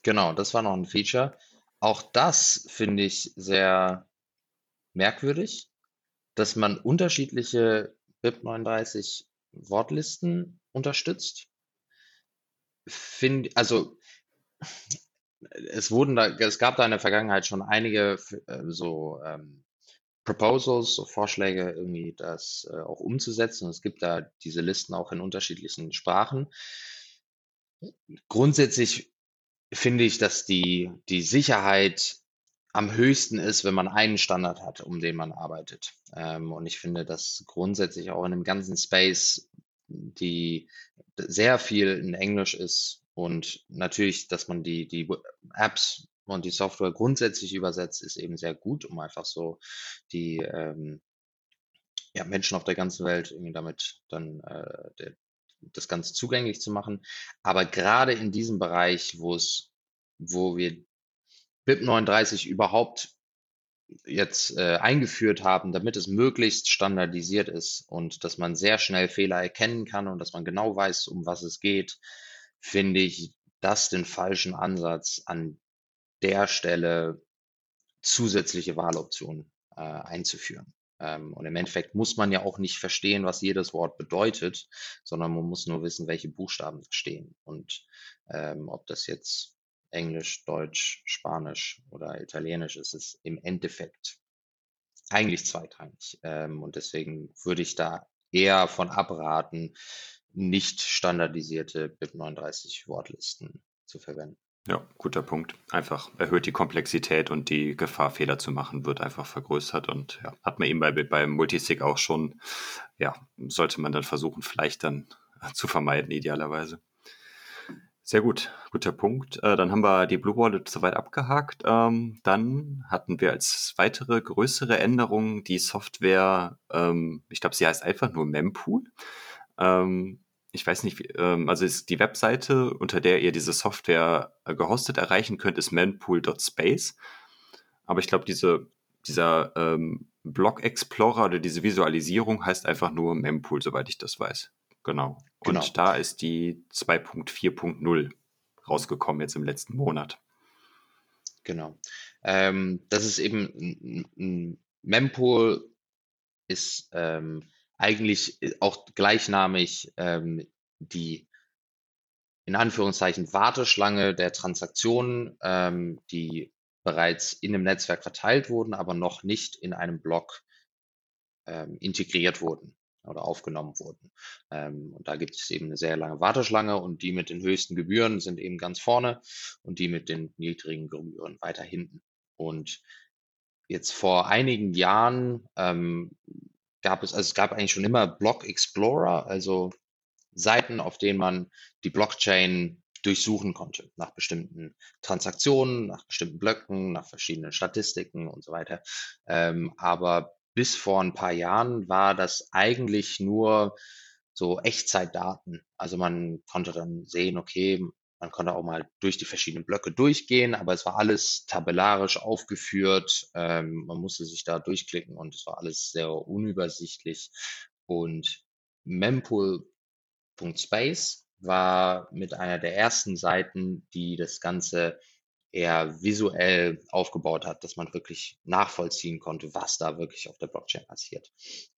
Genau, das war noch ein Feature. Auch das finde ich sehr merkwürdig, dass man unterschiedliche BIP39 Wortlisten unterstützt. Find, also es wurden da, es gab da in der Vergangenheit schon einige äh, so ähm, Proposals, so Vorschläge, irgendwie das äh, auch umzusetzen. Es gibt da diese Listen auch in unterschiedlichen Sprachen. Grundsätzlich finde ich, dass die, die Sicherheit am höchsten ist, wenn man einen Standard hat, um den man arbeitet. Ähm, und ich finde, dass grundsätzlich auch in dem ganzen Space die sehr viel in Englisch ist und natürlich, dass man die, die Apps und die Software grundsätzlich übersetzt, ist eben sehr gut, um einfach so die ähm, ja, Menschen auf der ganzen Welt irgendwie damit dann äh, der, das Ganze zugänglich zu machen. Aber gerade in diesem Bereich, wo es, wo wir BIP39 überhaupt jetzt äh, eingeführt haben, damit es möglichst standardisiert ist und dass man sehr schnell Fehler erkennen kann und dass man genau weiß, um was es geht, finde ich das den falschen Ansatz an der Stelle zusätzliche Wahloptionen äh, einzuführen. Ähm, und im Endeffekt muss man ja auch nicht verstehen, was jedes Wort bedeutet, sondern man muss nur wissen, welche Buchstaben stehen und ähm, ob das jetzt Englisch, Deutsch, Spanisch oder Italienisch ist, ist im Endeffekt eigentlich zweitrangig. Ähm, und deswegen würde ich da eher von abraten, nicht standardisierte BIP39 Wortlisten zu verwenden. Ja, guter Punkt. Einfach erhöht die Komplexität und die Gefahr, Fehler zu machen, wird einfach vergrößert. Und ja, hat man eben bei, beim Multisig auch schon, ja, sollte man dann versuchen, vielleicht dann zu vermeiden, idealerweise. Sehr gut, guter Punkt. Äh, dann haben wir die Blue Wallet soweit abgehakt. Ähm, dann hatten wir als weitere größere Änderung die Software, ähm, ich glaube, sie heißt einfach nur Mempool. Ähm, ich weiß nicht, ähm, also ist die Webseite, unter der ihr diese Software äh, gehostet erreichen könnt, ist manpool.space. Aber ich glaube, diese, dieser ähm, Block Explorer oder diese Visualisierung heißt einfach nur Mempool, soweit ich das weiß. Genau. Und genau. da ist die 2.4.0 rausgekommen jetzt im letzten Monat. Genau. Ähm, das ist eben Mempool ist ähm, eigentlich äh, auch gleichnamig ähm, die in Anführungszeichen Warteschlange der Transaktionen, ähm, die bereits in dem Netzwerk verteilt wurden, aber noch nicht in einem Block ähm, integriert wurden oder aufgenommen wurden. Ähm, und da gibt es eben eine sehr lange Warteschlange und die mit den höchsten Gebühren sind eben ganz vorne und die mit den niedrigen Gebühren weiter hinten. Und jetzt vor einigen Jahren ähm, gab es, also es gab eigentlich schon immer Block Explorer, also Seiten, auf denen man die Blockchain durchsuchen konnte nach bestimmten Transaktionen, nach bestimmten Blöcken, nach verschiedenen Statistiken und so weiter. Ähm, aber bis vor ein paar Jahren war das eigentlich nur so Echtzeitdaten. Also man konnte dann sehen, okay, man konnte auch mal durch die verschiedenen Blöcke durchgehen, aber es war alles tabellarisch aufgeführt. Ähm, man musste sich da durchklicken und es war alles sehr unübersichtlich. Und mempool.space war mit einer der ersten Seiten, die das Ganze eher visuell aufgebaut hat, dass man wirklich nachvollziehen konnte, was da wirklich auf der Blockchain passiert.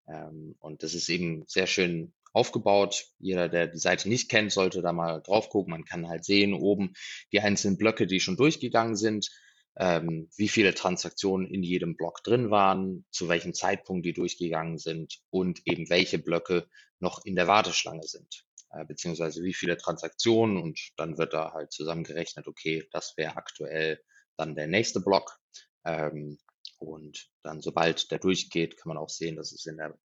Ähm, und das ist eben sehr schön aufgebaut. Jeder, der die Seite nicht kennt, sollte da mal drauf gucken. Man kann halt sehen, oben die einzelnen Blöcke, die schon durchgegangen sind, ähm, wie viele Transaktionen in jedem Block drin waren, zu welchem Zeitpunkt die durchgegangen sind und eben welche Blöcke noch in der Warteschlange sind, äh, beziehungsweise wie viele Transaktionen und dann wird da halt zusammengerechnet, okay, das wäre aktuell dann der nächste Block. Ähm, und dann, sobald der durchgeht, kann man auch sehen, dass es in der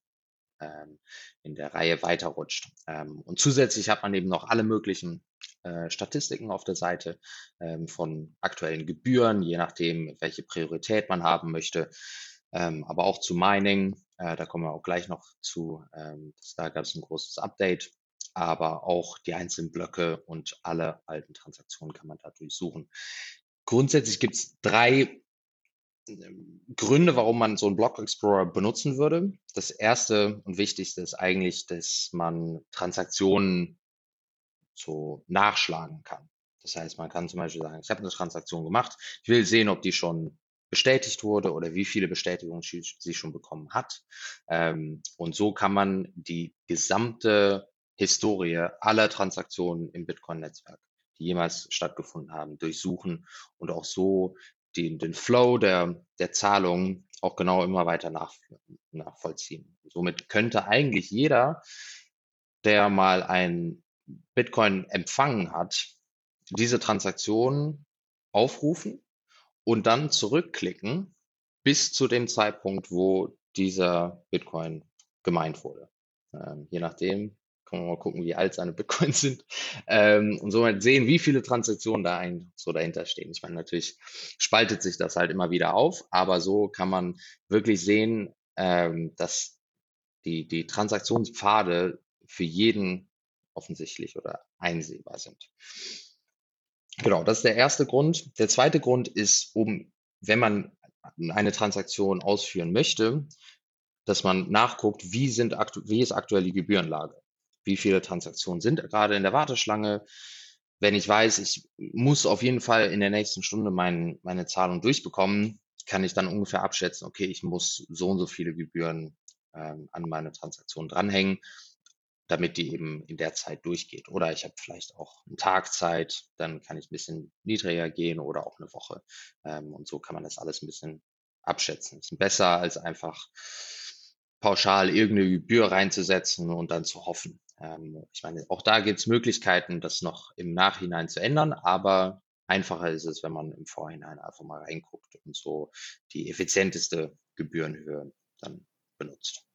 in der Reihe weiterrutscht. Ähm, und zusätzlich hat man eben noch alle möglichen äh, Statistiken auf der Seite ähm, von aktuellen Gebühren, je nachdem, welche Priorität man haben möchte, ähm, aber auch zu Mining. Äh, da kommen wir auch gleich noch zu. Ähm, da gab es ein großes Update aber auch die einzelnen Blöcke und alle alten Transaktionen kann man da durchsuchen. Grundsätzlich gibt es drei Gründe, warum man so einen Block Explorer benutzen würde. Das erste und wichtigste ist eigentlich, dass man Transaktionen so nachschlagen kann. Das heißt, man kann zum Beispiel sagen, ich habe eine Transaktion gemacht, ich will sehen, ob die schon bestätigt wurde oder wie viele Bestätigungen sie schon bekommen hat. Ähm, und so kann man die gesamte Historie aller Transaktionen im Bitcoin-Netzwerk, die jemals stattgefunden haben, durchsuchen und auch so den, den Flow der, der Zahlungen auch genau immer weiter nach, nachvollziehen. Somit könnte eigentlich jeder, der mal ein Bitcoin empfangen hat, diese Transaktion aufrufen und dann zurückklicken bis zu dem Zeitpunkt, wo dieser Bitcoin gemeint wurde. Ähm, je nachdem, kann man mal gucken, wie alt seine Bitcoins sind. Ähm, und somit sehen, wie viele Transaktionen da ein, so dahinter stehen. Ich meine, natürlich spaltet sich das halt immer wieder auf, aber so kann man wirklich sehen, ähm, dass die, die Transaktionspfade für jeden offensichtlich oder einsehbar sind. Genau, das ist der erste Grund. Der zweite Grund ist, um, wenn man eine Transaktion ausführen möchte, dass man nachguckt, wie, sind wie ist aktuell die Gebührenlage? Wie viele Transaktionen sind gerade in der Warteschlange? Wenn ich weiß, ich muss auf jeden Fall in der nächsten Stunde mein, meine Zahlung durchbekommen, kann ich dann ungefähr abschätzen, okay, ich muss so und so viele Gebühren ähm, an meine Transaktion dranhängen, damit die eben in der Zeit durchgeht. Oder ich habe vielleicht auch einen Tag Zeit, dann kann ich ein bisschen niedriger gehen oder auch eine Woche. Ähm, und so kann man das alles ein bisschen abschätzen. Ist besser als einfach pauschal irgendeine Gebühr reinzusetzen und dann zu hoffen. Ähm, ich meine, auch da gibt es Möglichkeiten, das noch im Nachhinein zu ändern, aber einfacher ist es, wenn man im Vorhinein einfach mal reinguckt und so die effizienteste Gebührenhöhe dann benutzt.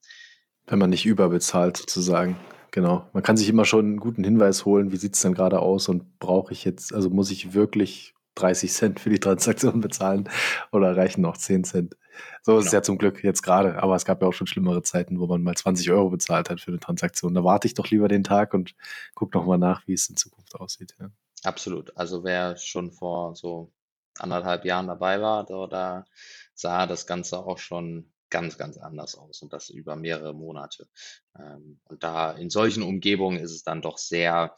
Wenn man nicht überbezahlt sozusagen. Genau. Man kann sich immer schon einen guten Hinweis holen, wie sieht es dann gerade aus und brauche ich jetzt, also muss ich wirklich 30 Cent für die Transaktion bezahlen oder reichen noch 10 Cent? So ist genau. es ja zum Glück jetzt gerade, aber es gab ja auch schon schlimmere Zeiten, wo man mal 20 Euro bezahlt hat für eine Transaktion. Da warte ich doch lieber den Tag und gucke nochmal nach, wie es in Zukunft aussieht. Ja. Absolut. Also wer schon vor so anderthalb Jahren dabei war, da sah das Ganze auch schon ganz, ganz anders aus und das über mehrere Monate. Ähm, und da in solchen Umgebungen ist es dann doch sehr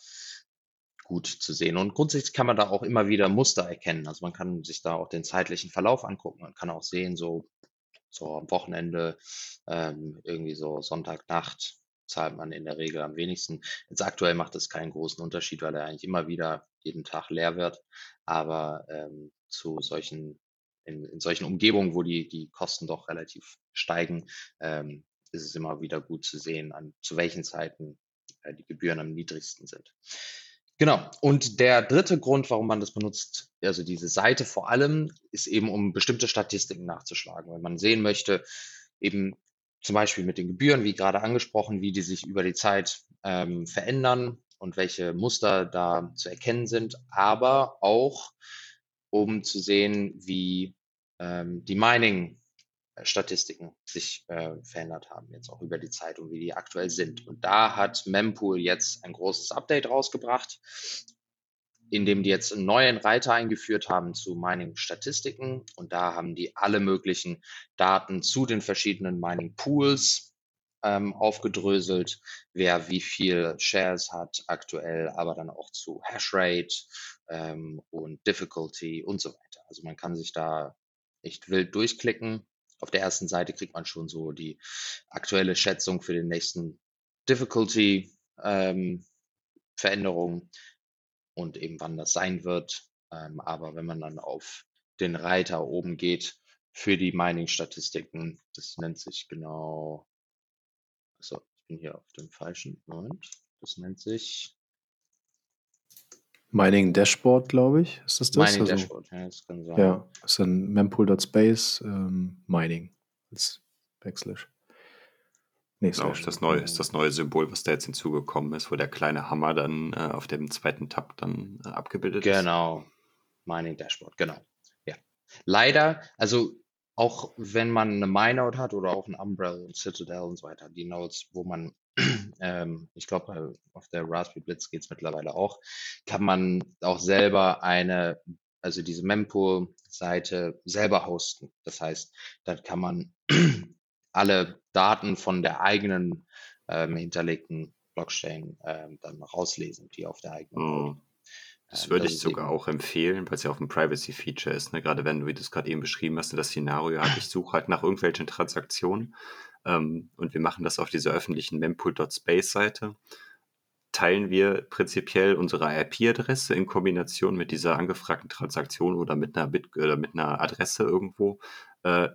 gut zu sehen. Und grundsätzlich kann man da auch immer wieder Muster erkennen. Also man kann sich da auch den zeitlichen Verlauf angucken. Man kann auch sehen, so, so am Wochenende, ähm, irgendwie so Sonntagnacht zahlt man in der Regel am wenigsten. Jetzt aktuell macht es keinen großen Unterschied, weil er eigentlich immer wieder jeden Tag leer wird. Aber ähm, zu solchen, in, in solchen Umgebungen, wo die, die Kosten doch relativ steigen, ähm, ist es immer wieder gut zu sehen, an zu welchen Zeiten äh, die Gebühren am niedrigsten sind. Genau. Und der dritte Grund, warum man das benutzt, also diese Seite vor allem, ist eben, um bestimmte Statistiken nachzuschlagen. Wenn man sehen möchte, eben zum Beispiel mit den Gebühren, wie gerade angesprochen, wie die sich über die Zeit ähm, verändern und welche Muster da zu erkennen sind, aber auch um zu sehen, wie ähm, die Mining Statistiken sich äh, verändert haben, jetzt auch über die Zeit und wie die aktuell sind. Und da hat Mempool jetzt ein großes Update rausgebracht, in dem die jetzt einen neuen Reiter eingeführt haben zu Mining-Statistiken. Und da haben die alle möglichen Daten zu den verschiedenen Mining-Pools ähm, aufgedröselt, wer wie viel Shares hat aktuell, aber dann auch zu Hashrate ähm, und Difficulty und so weiter. Also man kann sich da echt wild durchklicken auf der ersten Seite kriegt man schon so die aktuelle Schätzung für den nächsten Difficulty ähm, Veränderung und eben wann das sein wird. Ähm, aber wenn man dann auf den Reiter oben geht für die Mining-Statistiken, das nennt sich genau, also ich bin hier auf dem falschen, Moment, das nennt sich Mining Dashboard, glaube ich, ist das das? Mining also, Dashboard, ja, das kann sein. Ja, ist dann mempool.space ähm, Mining als Backslash. Nee, genau, ist das, neue, ist das neue Symbol, was da jetzt hinzugekommen ist, wo der kleine Hammer dann äh, auf dem zweiten Tab dann äh, abgebildet genau. ist. Genau, Mining Dashboard, genau. Ja. Leider, also auch wenn man eine MyNode hat oder auch ein Umbrella und Citadel und so weiter, die Nodes, wo man ähm, ich glaube, auf der Raspberry Blitz geht es mittlerweile auch, kann man auch selber eine, also diese Mempool-Seite selber hosten. Das heißt, da kann man alle Daten von der eigenen ähm, hinterlegten Blockchain ähm, dann rauslesen, die auf der eigenen Node. Das ähm, würde das ich sogar auch empfehlen, weil es ja auch ein Privacy-Feature ist. Ne? Gerade wenn du, wie du es gerade eben beschrieben hast, das Szenario hat, ich suche halt nach irgendwelchen Transaktionen ähm, und wir machen das auf dieser öffentlichen mempool.space-Seite, teilen wir prinzipiell unsere IP-Adresse in Kombination mit dieser angefragten Transaktion oder mit einer, Bit oder mit einer Adresse irgendwo äh,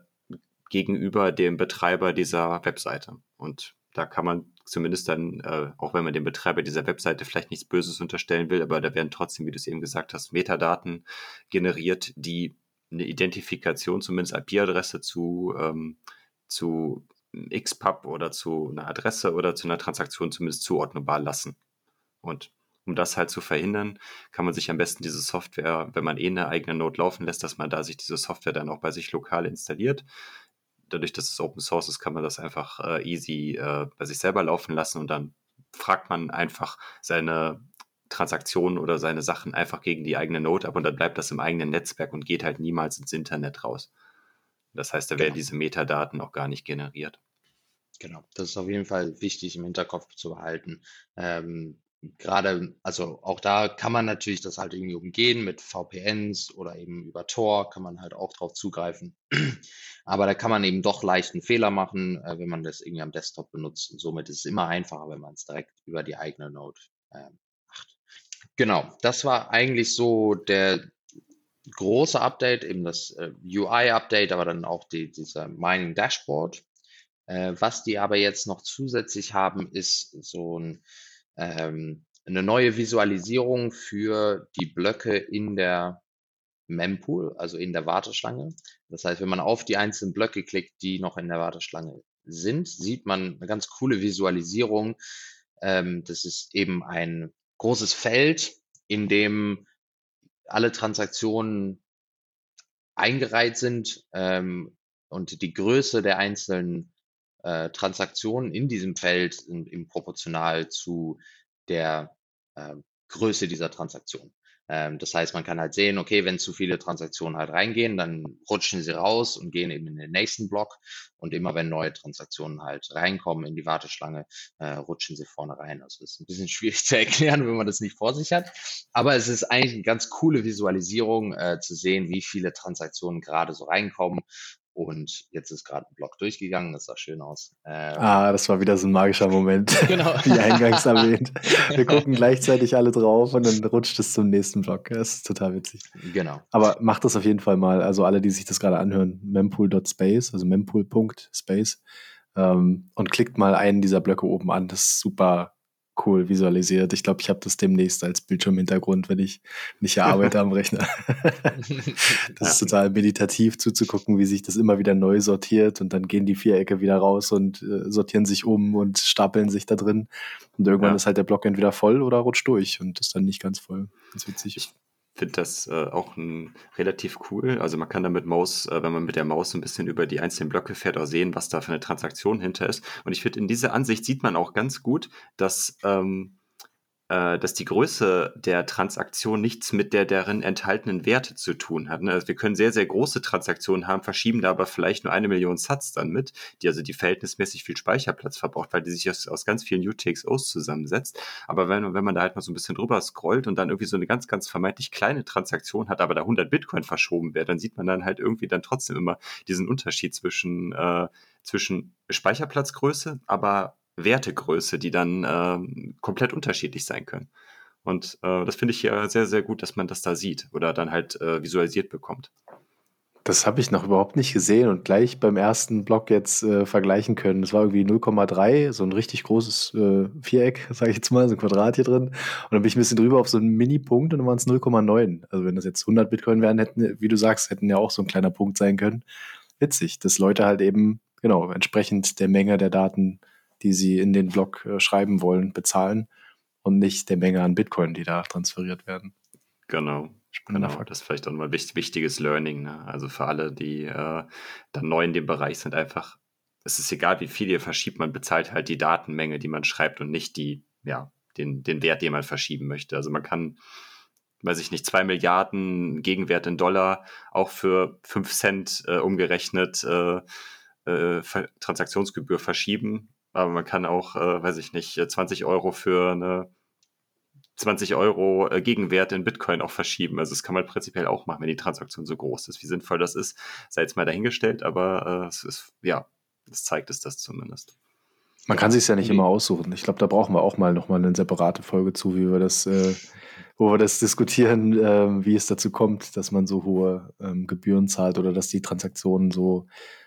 gegenüber dem Betreiber dieser Webseite. Und da kann man zumindest dann, äh, auch wenn man dem Betreiber dieser Webseite vielleicht nichts Böses unterstellen will, aber da werden trotzdem, wie du es eben gesagt hast, Metadaten generiert, die eine Identifikation, zumindest IP-Adresse zu, ähm, zu XPub oder zu einer Adresse oder zu einer Transaktion zumindest zuordnbar lassen. Und um das halt zu verhindern, kann man sich am besten diese Software, wenn man eh eine eigene Node laufen lässt, dass man da sich diese Software dann auch bei sich lokal installiert. Dadurch, dass es Open Source ist, kann man das einfach äh, easy äh, bei sich selber laufen lassen und dann fragt man einfach seine Transaktionen oder seine Sachen einfach gegen die eigene Node ab und dann bleibt das im eigenen Netzwerk und geht halt niemals ins Internet raus. Das heißt, da werden genau. diese Metadaten auch gar nicht generiert. Genau, das ist auf jeden Fall wichtig im Hinterkopf zu behalten. Ähm, gerade, also auch da kann man natürlich das halt irgendwie umgehen mit VPNs oder eben über Tor kann man halt auch drauf zugreifen. Aber da kann man eben doch leicht einen Fehler machen, äh, wenn man das irgendwie am Desktop benutzt. Und somit ist es immer einfacher, wenn man es direkt über die eigene Node äh, macht. Genau, das war eigentlich so der große Update, eben das äh, UI-Update, aber dann auch die, dieser Mining Dashboard. Äh, was die aber jetzt noch zusätzlich haben, ist so ein ähm, eine neue Visualisierung für die Blöcke in der Mempool, also in der Warteschlange. Das heißt, wenn man auf die einzelnen Blöcke klickt, die noch in der Warteschlange sind, sieht man eine ganz coole Visualisierung. Ähm, das ist eben ein großes Feld, in dem alle Transaktionen eingereiht sind ähm, und die Größe der einzelnen äh, Transaktionen in diesem Feld sind eben proportional zu der äh, Größe dieser Transaktion. Ähm, das heißt, man kann halt sehen, okay, wenn zu viele Transaktionen halt reingehen, dann rutschen sie raus und gehen eben in den nächsten Block. Und immer wenn neue Transaktionen halt reinkommen in die Warteschlange, äh, rutschen sie vorne rein. Also ist ein bisschen schwierig zu erklären, wenn man das nicht vor sich hat. Aber es ist eigentlich eine ganz coole Visualisierung äh, zu sehen, wie viele Transaktionen gerade so reinkommen und jetzt ist gerade ein Block durchgegangen, das sah schön aus. Ähm, ah, das war wieder so ein magischer Moment, genau. wie eingangs erwähnt. Wir gucken gleichzeitig alle drauf und dann rutscht es zum nächsten Block. Das ist total witzig. Genau. Aber macht das auf jeden Fall mal. Also alle, die sich das gerade anhören, mempool.space, also mempool.space ähm, und klickt mal einen dieser Blöcke oben an. Das ist super cool visualisiert. Ich glaube, ich habe das demnächst als Bildschirmhintergrund, wenn ich nicht arbeite am Rechner. das ist total meditativ zuzugucken, wie sich das immer wieder neu sortiert und dann gehen die Vierecke wieder raus und äh, sortieren sich um und stapeln sich da drin. Und irgendwann ja. ist halt der Block entweder voll oder rutscht durch und ist dann nicht ganz voll. Ganz witzig finde das äh, auch ein, relativ cool. Also man kann da mit Maus, äh, wenn man mit der Maus ein bisschen über die einzelnen Blöcke fährt, auch sehen, was da für eine Transaktion hinter ist. Und ich finde, in dieser Ansicht sieht man auch ganz gut, dass ähm, äh, dass die Größe der Transaktion nichts mit der darin enthaltenen Werte zu tun hat. Ne? Also wir können sehr, sehr große Transaktionen haben, verschieben da aber vielleicht nur eine Million Satz dann mit, die also die verhältnismäßig viel Speicherplatz verbraucht, weil die sich aus, aus ganz vielen UTXOs zusammensetzt. Aber wenn, wenn man da halt mal so ein bisschen drüber scrollt und dann irgendwie so eine ganz, ganz vermeintlich kleine Transaktion hat, aber da 100 Bitcoin verschoben wird, dann sieht man dann halt irgendwie dann trotzdem immer diesen Unterschied zwischen, äh, zwischen Speicherplatzgröße, aber Wertegröße, die dann äh, komplett unterschiedlich sein können. Und äh, das finde ich ja sehr, sehr gut, dass man das da sieht oder dann halt äh, visualisiert bekommt. Das habe ich noch überhaupt nicht gesehen und gleich beim ersten Block jetzt äh, vergleichen können. Das war irgendwie 0,3, so ein richtig großes äh, Viereck, sage ich jetzt mal, so ein Quadrat hier drin. Und dann bin ich ein bisschen drüber auf so einen Mini-Punkt und dann waren es 0,9. Also wenn das jetzt 100 Bitcoin wären, hätten, wie du sagst, hätten ja auch so ein kleiner Punkt sein können. Witzig, dass Leute halt eben, genau, entsprechend der Menge der Daten die sie in den Block äh, schreiben wollen, bezahlen und nicht der Menge an Bitcoin, die da transferiert werden. Genau. Genau, das ist vielleicht auch mal wichtig, wichtiges Learning. Ne? Also für alle, die äh, dann neu in dem Bereich sind, einfach, es ist egal, wie viel ihr verschiebt, man bezahlt halt die Datenmenge, die man schreibt und nicht die, ja, den, den Wert, den man verschieben möchte. Also man kann, weiß ich nicht, zwei Milliarden Gegenwert in Dollar auch für fünf Cent äh, umgerechnet äh, äh, Transaktionsgebühr verschieben aber man kann auch, äh, weiß ich nicht, 20 Euro für eine 20 Euro äh, Gegenwert in Bitcoin auch verschieben. Also das kann man prinzipiell auch machen, wenn die Transaktion so groß ist. Wie sinnvoll das ist, sei jetzt mal dahingestellt, aber äh, es ist, ja, das zeigt es das zumindest. Man kann sich ja nicht immer aussuchen. Ich glaube, da brauchen wir auch mal nochmal eine separate Folge zu, wie wir das, äh, wo wir das diskutieren, äh, wie es dazu kommt, dass man so hohe ähm, Gebühren zahlt oder dass die Transaktionen so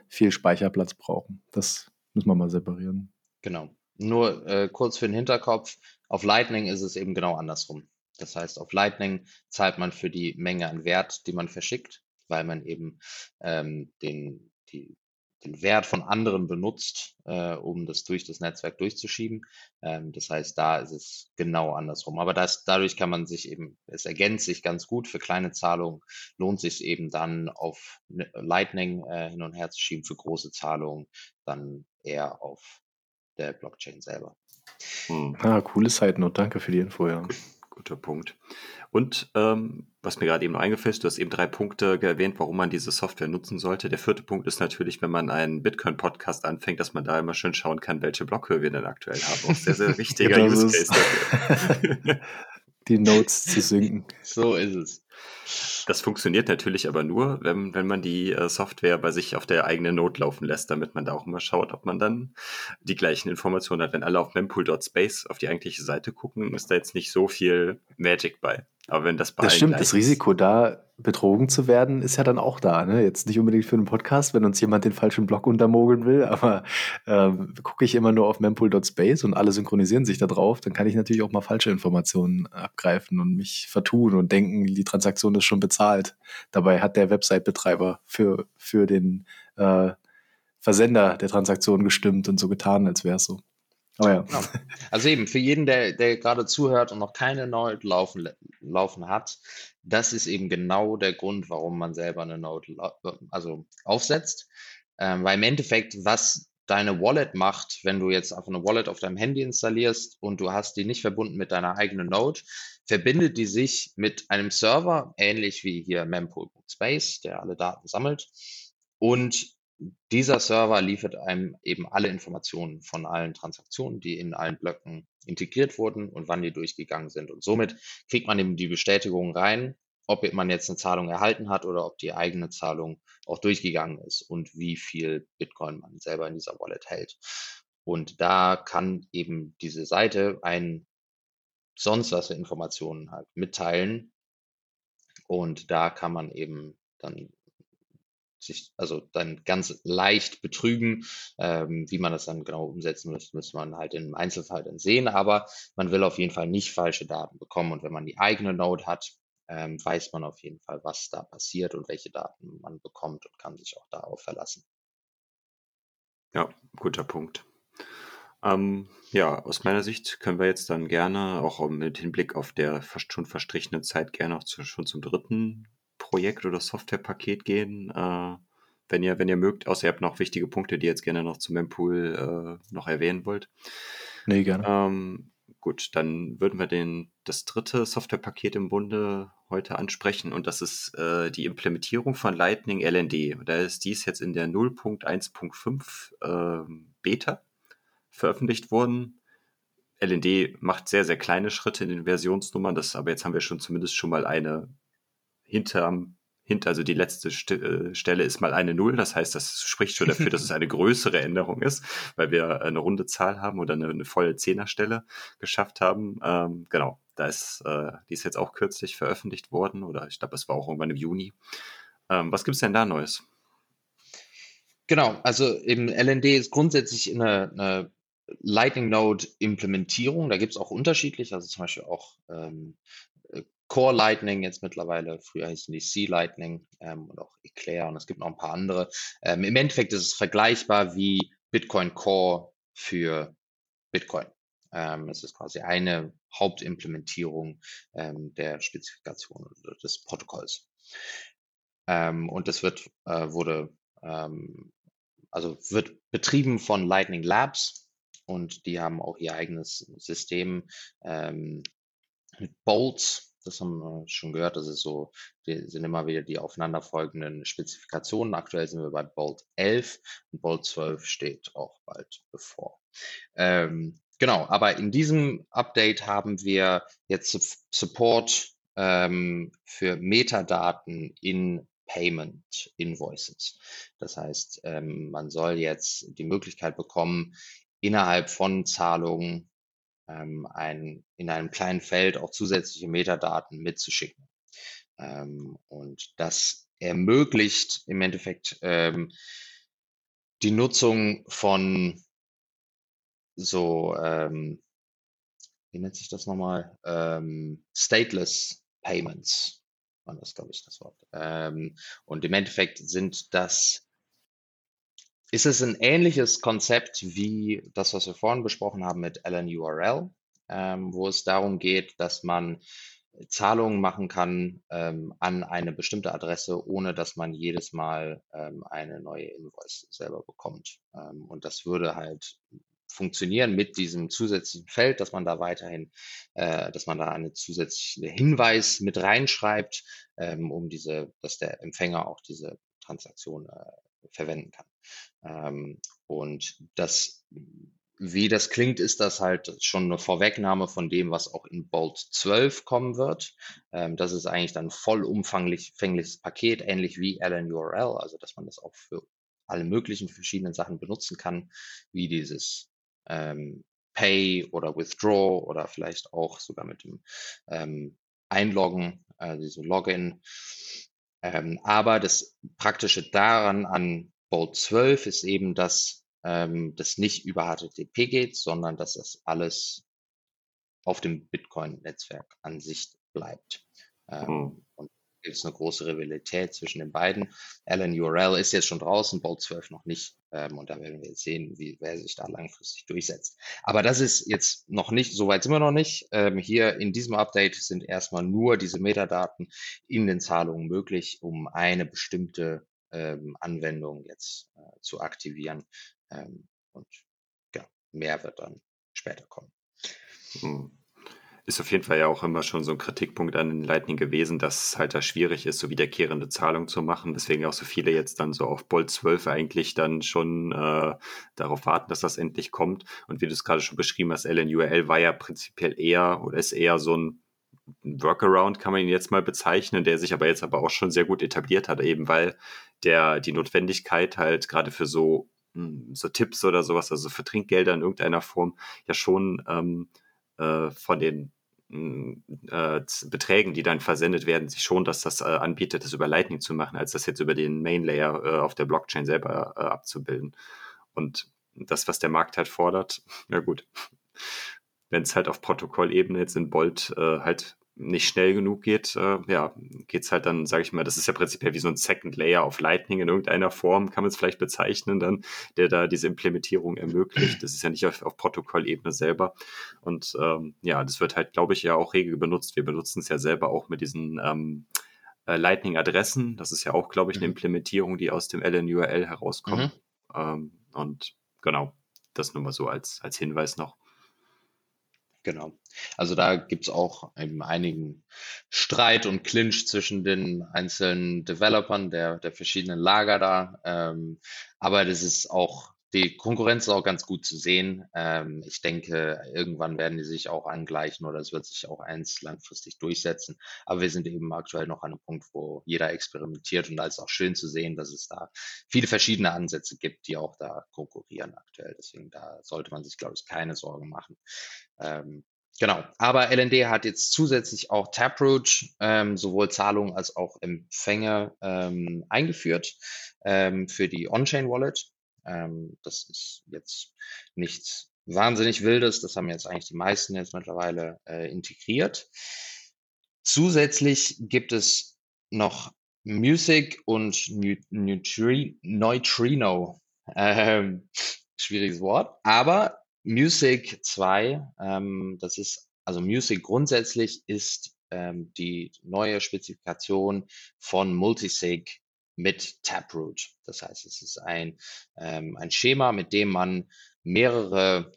viel Speicherplatz brauchen. Das müssen wir mal separieren. Genau. Nur äh, kurz für den Hinterkopf, auf Lightning ist es eben genau andersrum. Das heißt, auf Lightning zahlt man für die Menge an Wert, die man verschickt, weil man eben ähm, den, die, den Wert von anderen benutzt, äh, um das durch das Netzwerk durchzuschieben. Ähm, das heißt, da ist es genau andersrum. Aber das, dadurch kann man sich eben, es ergänzt sich ganz gut. Für kleine Zahlungen lohnt sich eben dann auf Lightning äh, hin und her zu schieben. Für große Zahlungen dann eher auf der Blockchain selber. Hm. Ah, coole Side Note, danke für die Info, ja. Guter Punkt. Und ähm, was mir gerade eben noch eingefallen ist, du hast eben drei Punkte erwähnt, warum man diese Software nutzen sollte. Der vierte Punkt ist natürlich, wenn man einen Bitcoin-Podcast anfängt, dass man da immer schön schauen kann, welche Blockhöhe wir denn aktuell haben. Auch sehr, sehr wichtiger Use Case dafür. Die Notes zu sinken. So ist es. Das funktioniert natürlich aber nur, wenn, wenn man die äh, Software bei sich auf der eigenen Node laufen lässt, damit man da auch immer schaut, ob man dann die gleichen Informationen hat. Wenn alle auf mempool.space auf die eigentliche Seite gucken, ist da jetzt nicht so viel Magic bei. Aber wenn das bei Das stimmt, das Risiko da betrogen zu werden, ist ja dann auch da. Ne? Jetzt nicht unbedingt für einen Podcast, wenn uns jemand den falschen Block untermogeln will, aber ähm, gucke ich immer nur auf mempool.space und alle synchronisieren sich da drauf, dann kann ich natürlich auch mal falsche Informationen abgreifen und mich vertun und denken, die Transaktion ist schon bezahlt. Dabei hat der Website-Betreiber für, für den äh, Versender der Transaktion gestimmt und so getan, als wäre es so. Oh ja. Genau. Also eben, für jeden, der, der gerade zuhört und noch keine Node laufen, laufen hat, das ist eben genau der Grund, warum man selber eine Node also aufsetzt. Ähm, weil im Endeffekt, was deine Wallet macht, wenn du jetzt einfach eine Wallet auf deinem Handy installierst und du hast die nicht verbunden mit deiner eigenen Node, verbindet die sich mit einem Server, ähnlich wie hier mempool.space, der alle Daten sammelt. Und dieser Server liefert einem eben alle Informationen von allen Transaktionen, die in allen Blöcken integriert wurden und wann die durchgegangen sind. Und somit kriegt man eben die Bestätigung rein, ob man jetzt eine Zahlung erhalten hat oder ob die eigene Zahlung auch durchgegangen ist und wie viel Bitcoin man selber in dieser Wallet hält. Und da kann eben diese Seite ein sonst was für Informationen halt mitteilen. Und da kann man eben dann sich also dann ganz leicht betrügen. Ähm, wie man das dann genau umsetzen muss, muss man halt im Einzelfall dann sehen. Aber man will auf jeden Fall nicht falsche Daten bekommen. Und wenn man die eigene Node hat, ähm, weiß man auf jeden Fall, was da passiert und welche Daten man bekommt und kann sich auch darauf verlassen. Ja, guter Punkt. Ähm, ja, aus meiner Sicht können wir jetzt dann gerne auch mit Hinblick auf der schon verstrichene Zeit gerne auch zu, schon zum dritten Projekt oder Softwarepaket gehen. Äh, wenn ihr, wenn ihr mögt, außer ihr habt noch wichtige Punkte, die ihr jetzt gerne noch zum Mempool äh, noch erwähnen wollt. Nee, gerne. Ähm, gut, dann würden wir den, das dritte Softwarepaket im Bunde heute ansprechen und das ist äh, die Implementierung von Lightning LND. Da ist dies jetzt in der 0.1.5 äh, Beta veröffentlicht worden. LND macht sehr, sehr kleine Schritte in den Versionsnummern, das, aber jetzt haben wir schon zumindest schon mal eine hinterm, hinter, also die letzte äh, Stelle ist mal eine Null. Das heißt, das spricht schon dafür, dass es eine größere Änderung ist, weil wir eine runde Zahl haben oder eine, eine volle Zehnerstelle geschafft haben. Ähm, genau, da ist, äh, die ist jetzt auch kürzlich veröffentlicht worden oder ich glaube, es war auch irgendwann im Juni. Ähm, was gibt es denn da Neues? Genau, also im LND ist grundsätzlich eine, eine Lightning Node Implementierung. Da gibt es auch unterschiedlich, also zum Beispiel auch ähm, Core Lightning jetzt mittlerweile, früher hießen die C Lightning ähm, und auch Eclair und es gibt noch ein paar andere. Ähm, Im Endeffekt ist es vergleichbar wie Bitcoin Core für Bitcoin. Ähm, es ist quasi eine Hauptimplementierung ähm, der Spezifikation des Protokolls. Ähm, und das wird, äh, wurde, ähm, also wird betrieben von Lightning Labs und die haben auch ihr eigenes System mit Bolts, das haben wir schon gehört. Das ist so, die sind immer wieder die aufeinanderfolgenden Spezifikationen. Aktuell sind wir bei Bolt 11 und Bolt 12 steht auch bald bevor. Ähm, genau, aber in diesem Update haben wir jetzt Support ähm, für Metadaten in Payment Invoices. Das heißt, ähm, man soll jetzt die Möglichkeit bekommen, innerhalb von Zahlungen ähm, ein, in einem kleinen Feld auch zusätzliche Metadaten mitzuschicken. Ähm, und das ermöglicht im Endeffekt ähm, die Nutzung von so, ähm, wie nennt sich das nochmal? Ähm, stateless Payments war das, glaube ich, das Wort. Ähm, und im Endeffekt sind das ist es ein ähnliches Konzept wie das, was wir vorhin besprochen haben mit LNURL, ähm, wo es darum geht, dass man Zahlungen machen kann ähm, an eine bestimmte Adresse, ohne dass man jedes Mal ähm, eine neue Invoice selber bekommt. Ähm, und das würde halt funktionieren mit diesem zusätzlichen Feld, dass man da weiterhin, äh, dass man da eine zusätzliche Hinweis mit reinschreibt, ähm, um diese, dass der Empfänger auch diese Transaktion äh, verwenden kann. Ähm, und das, wie das klingt, ist das halt schon eine Vorwegnahme von dem, was auch in Bolt 12 kommen wird. Ähm, das ist eigentlich dann vollumfängliches Paket, ähnlich wie LNURL, also dass man das auch für alle möglichen verschiedenen Sachen benutzen kann, wie dieses ähm, Pay oder Withdraw oder vielleicht auch sogar mit dem ähm, Einloggen, äh, diese Login. Ähm, aber das Praktische daran an Bolt 12 ist eben, dass ähm, das nicht über HTTP geht, sondern dass das alles auf dem Bitcoin-Netzwerk an sich bleibt. Ähm. Und gibt es eine große Rivalität zwischen den beiden. LNURL ist jetzt schon draußen, Bolt 12 noch nicht. Ähm, und da werden wir jetzt sehen, wie, wer sich da langfristig durchsetzt. Aber das ist jetzt noch nicht, soweit sind wir noch nicht. Ähm, hier in diesem Update sind erstmal nur diese Metadaten in den Zahlungen möglich, um eine bestimmte ähm, Anwendung jetzt äh, zu aktivieren. Ähm, und ja, mehr wird dann später kommen. Mhm ist auf jeden Fall ja auch immer schon so ein Kritikpunkt an Lightning gewesen, dass es halt da schwierig ist, so wiederkehrende Zahlungen zu machen. Deswegen auch so viele jetzt dann so auf Bolt 12 eigentlich dann schon äh, darauf warten, dass das endlich kommt. Und wie du es gerade schon beschrieben hast, LNURL war ja prinzipiell eher oder ist eher so ein Workaround, kann man ihn jetzt mal bezeichnen, der sich aber jetzt aber auch schon sehr gut etabliert hat, eben weil der die Notwendigkeit halt gerade für so, hm, so Tipps oder sowas, also für Trinkgelder in irgendeiner Form, ja schon ähm, äh, von den äh, Beträgen, die dann versendet werden, sich schon, dass das äh, anbietet, das über Lightning zu machen, als das jetzt über den Main Layer äh, auf der Blockchain selber äh, abzubilden. Und das, was der Markt halt fordert, na gut, wenn es halt auf Protokollebene jetzt in Bolt äh, halt nicht schnell genug geht, äh, ja, geht's halt dann, sage ich mal, das ist ja prinzipiell wie so ein Second Layer auf Lightning in irgendeiner Form, kann man es vielleicht bezeichnen, dann, der da diese Implementierung ermöglicht. Das ist ja nicht auf, auf Protokollebene selber. Und ähm, ja, das wird halt, glaube ich, ja auch regel benutzt. Wir benutzen es ja selber auch mit diesen ähm, äh, Lightning-Adressen. Das ist ja auch, glaube ich, eine mhm. Implementierung, die aus dem LNURL herauskommt. Mhm. Ähm, und genau, das nur mal so als, als Hinweis noch. Genau. Also da gibt es auch eben einigen Streit und Clinch zwischen den einzelnen Developern der, der verschiedenen Lager da. Ähm, aber das ist auch die Konkurrenz ist auch ganz gut zu sehen. Ähm, ich denke, irgendwann werden die sich auch angleichen oder es wird sich auch eins langfristig durchsetzen. Aber wir sind eben aktuell noch an einem Punkt, wo jeder experimentiert und da ist auch schön zu sehen, dass es da viele verschiedene Ansätze gibt, die auch da konkurrieren aktuell. Deswegen da sollte man sich, glaube ich, keine Sorgen machen. Ähm, Genau, aber LND hat jetzt zusätzlich auch Taproot ähm, sowohl Zahlungen als auch Empfänge ähm, eingeführt ähm, für die On-Chain Wallet. Ähm, das ist jetzt nichts wahnsinnig Wildes. Das haben jetzt eigentlich die meisten jetzt mittlerweile äh, integriert. Zusätzlich gibt es noch Music und Neutrino. Ähm, schwieriges Wort. Aber Music 2, ähm, das ist, also Music grundsätzlich ist ähm, die neue Spezifikation von Multisig mit Taproot. Das heißt, es ist ein, ähm, ein Schema, mit dem man mehrere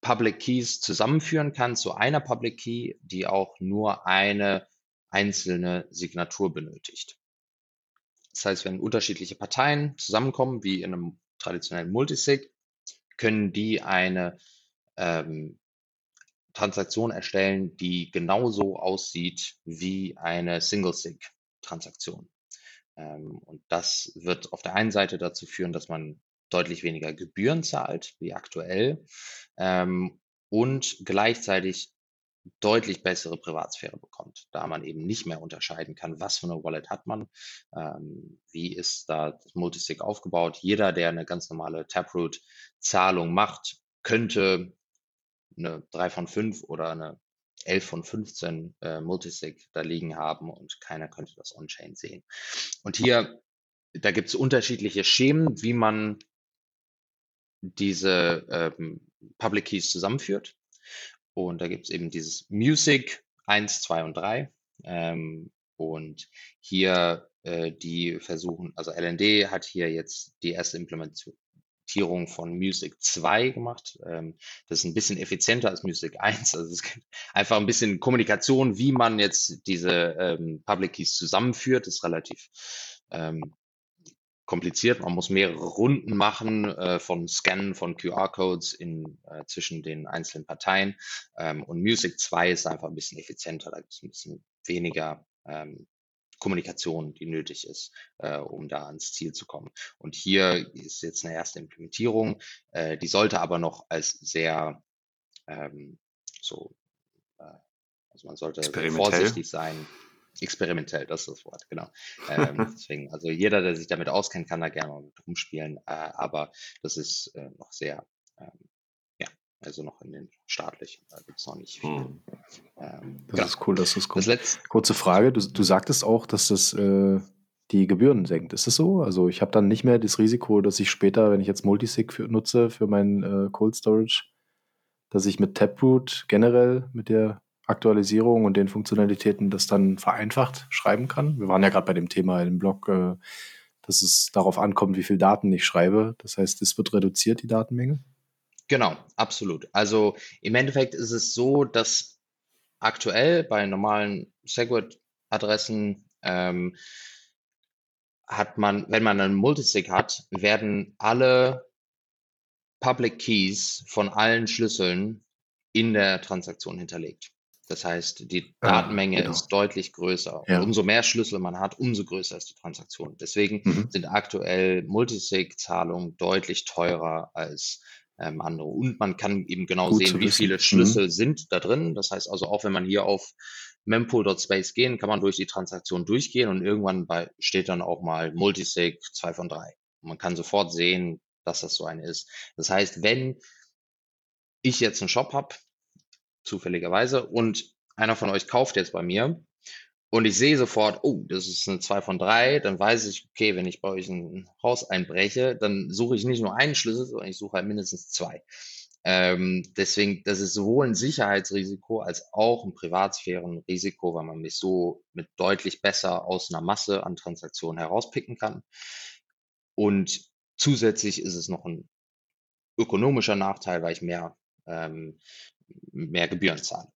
Public Keys zusammenführen kann zu einer Public Key, die auch nur eine einzelne Signatur benötigt. Das heißt, wenn unterschiedliche Parteien zusammenkommen, wie in einem traditionellen Multisig, können die eine ähm, Transaktion erstellen, die genauso aussieht wie eine Single-Sig-Transaktion. Ähm, und das wird auf der einen Seite dazu führen, dass man deutlich weniger Gebühren zahlt wie aktuell ähm, und gleichzeitig deutlich bessere Privatsphäre bekommt, da man eben nicht mehr unterscheiden kann, was für eine Wallet hat man, ähm, wie ist da das Multisig aufgebaut. Jeder, der eine ganz normale Taproot-Zahlung macht, könnte eine 3 von 5 oder eine 11 von 15 äh, Multisig da liegen haben und keiner könnte das on-chain sehen. Und hier, da gibt es unterschiedliche Schemen, wie man diese ähm, Public Keys zusammenführt. Und da gibt es eben dieses Music 1, 2 und 3. Ähm, und hier äh, die versuchen, also LND hat hier jetzt die erste Implementation, Implementierung von Music 2 gemacht. Ähm, das ist ein bisschen effizienter als Music 1. Also es ist einfach ein bisschen Kommunikation, wie man jetzt diese ähm, Public Keys zusammenführt, ist relativ ähm, kompliziert. Man muss mehrere Runden machen äh, von Scannen von QR-Codes in, äh, zwischen den einzelnen Parteien. Ähm, und Music 2 ist einfach ein bisschen effizienter. Da gibt es ein bisschen weniger Kommunikation, die nötig ist, äh, um da ans Ziel zu kommen. Und hier ist jetzt eine erste Implementierung, äh, die sollte aber noch als sehr ähm, so, äh, also man sollte vorsichtig sein. Experimentell, das ist das Wort, genau. Ähm, deswegen, also jeder, der sich damit auskennt, kann da gerne mal mit rumspielen, äh, aber das ist äh, noch sehr ähm, also noch in den staatlichen, da gibt es noch nicht viel. Hm. Ähm, das genau. ist cool, dass das kommt. Das Kurze Frage, du, du sagtest auch, dass das äh, die Gebühren senkt. Ist das so? Also ich habe dann nicht mehr das Risiko, dass ich später, wenn ich jetzt Multisig für, nutze für mein äh, Cold Storage, dass ich mit Taproot generell mit der Aktualisierung und den Funktionalitäten das dann vereinfacht schreiben kann. Wir waren ja gerade bei dem Thema im Blog, äh, dass es darauf ankommt, wie viel Daten ich schreibe. Das heißt, es wird reduziert, die Datenmenge. Genau, absolut. Also im Endeffekt ist es so, dass aktuell bei normalen Segwit-Adressen ähm, hat man, wenn man einen Multisig hat, werden alle Public Keys von allen Schlüsseln in der Transaktion hinterlegt. Das heißt, die ah, Datenmenge genau. ist deutlich größer. Ja. umso mehr Schlüssel man hat, umso größer ist die Transaktion. Deswegen mhm. sind aktuell Multisig-Zahlungen deutlich teurer als ähm, andere. Und man kann eben genau Gut sehen, wie viele Schlüssel mhm. sind da drin. Das heißt also, auch wenn man hier auf mempool.space gehen, kann man durch die Transaktion durchgehen und irgendwann bei, steht dann auch mal Multisig 2 von 3. Und man kann sofort sehen, dass das so eine ist. Das heißt, wenn ich jetzt einen Shop habe, zufälligerweise, und einer von euch kauft jetzt bei mir, und ich sehe sofort, oh, das ist eine 2 von 3, dann weiß ich, okay, wenn ich bei euch ein Haus einbreche, dann suche ich nicht nur einen Schlüssel, sondern ich suche halt mindestens zwei. Ähm, deswegen, das ist sowohl ein Sicherheitsrisiko als auch ein Privatsphärenrisiko, weil man mich so mit deutlich besser aus einer Masse an Transaktionen herauspicken kann. Und zusätzlich ist es noch ein ökonomischer Nachteil, weil ich mehr, ähm, mehr Gebühren zahle.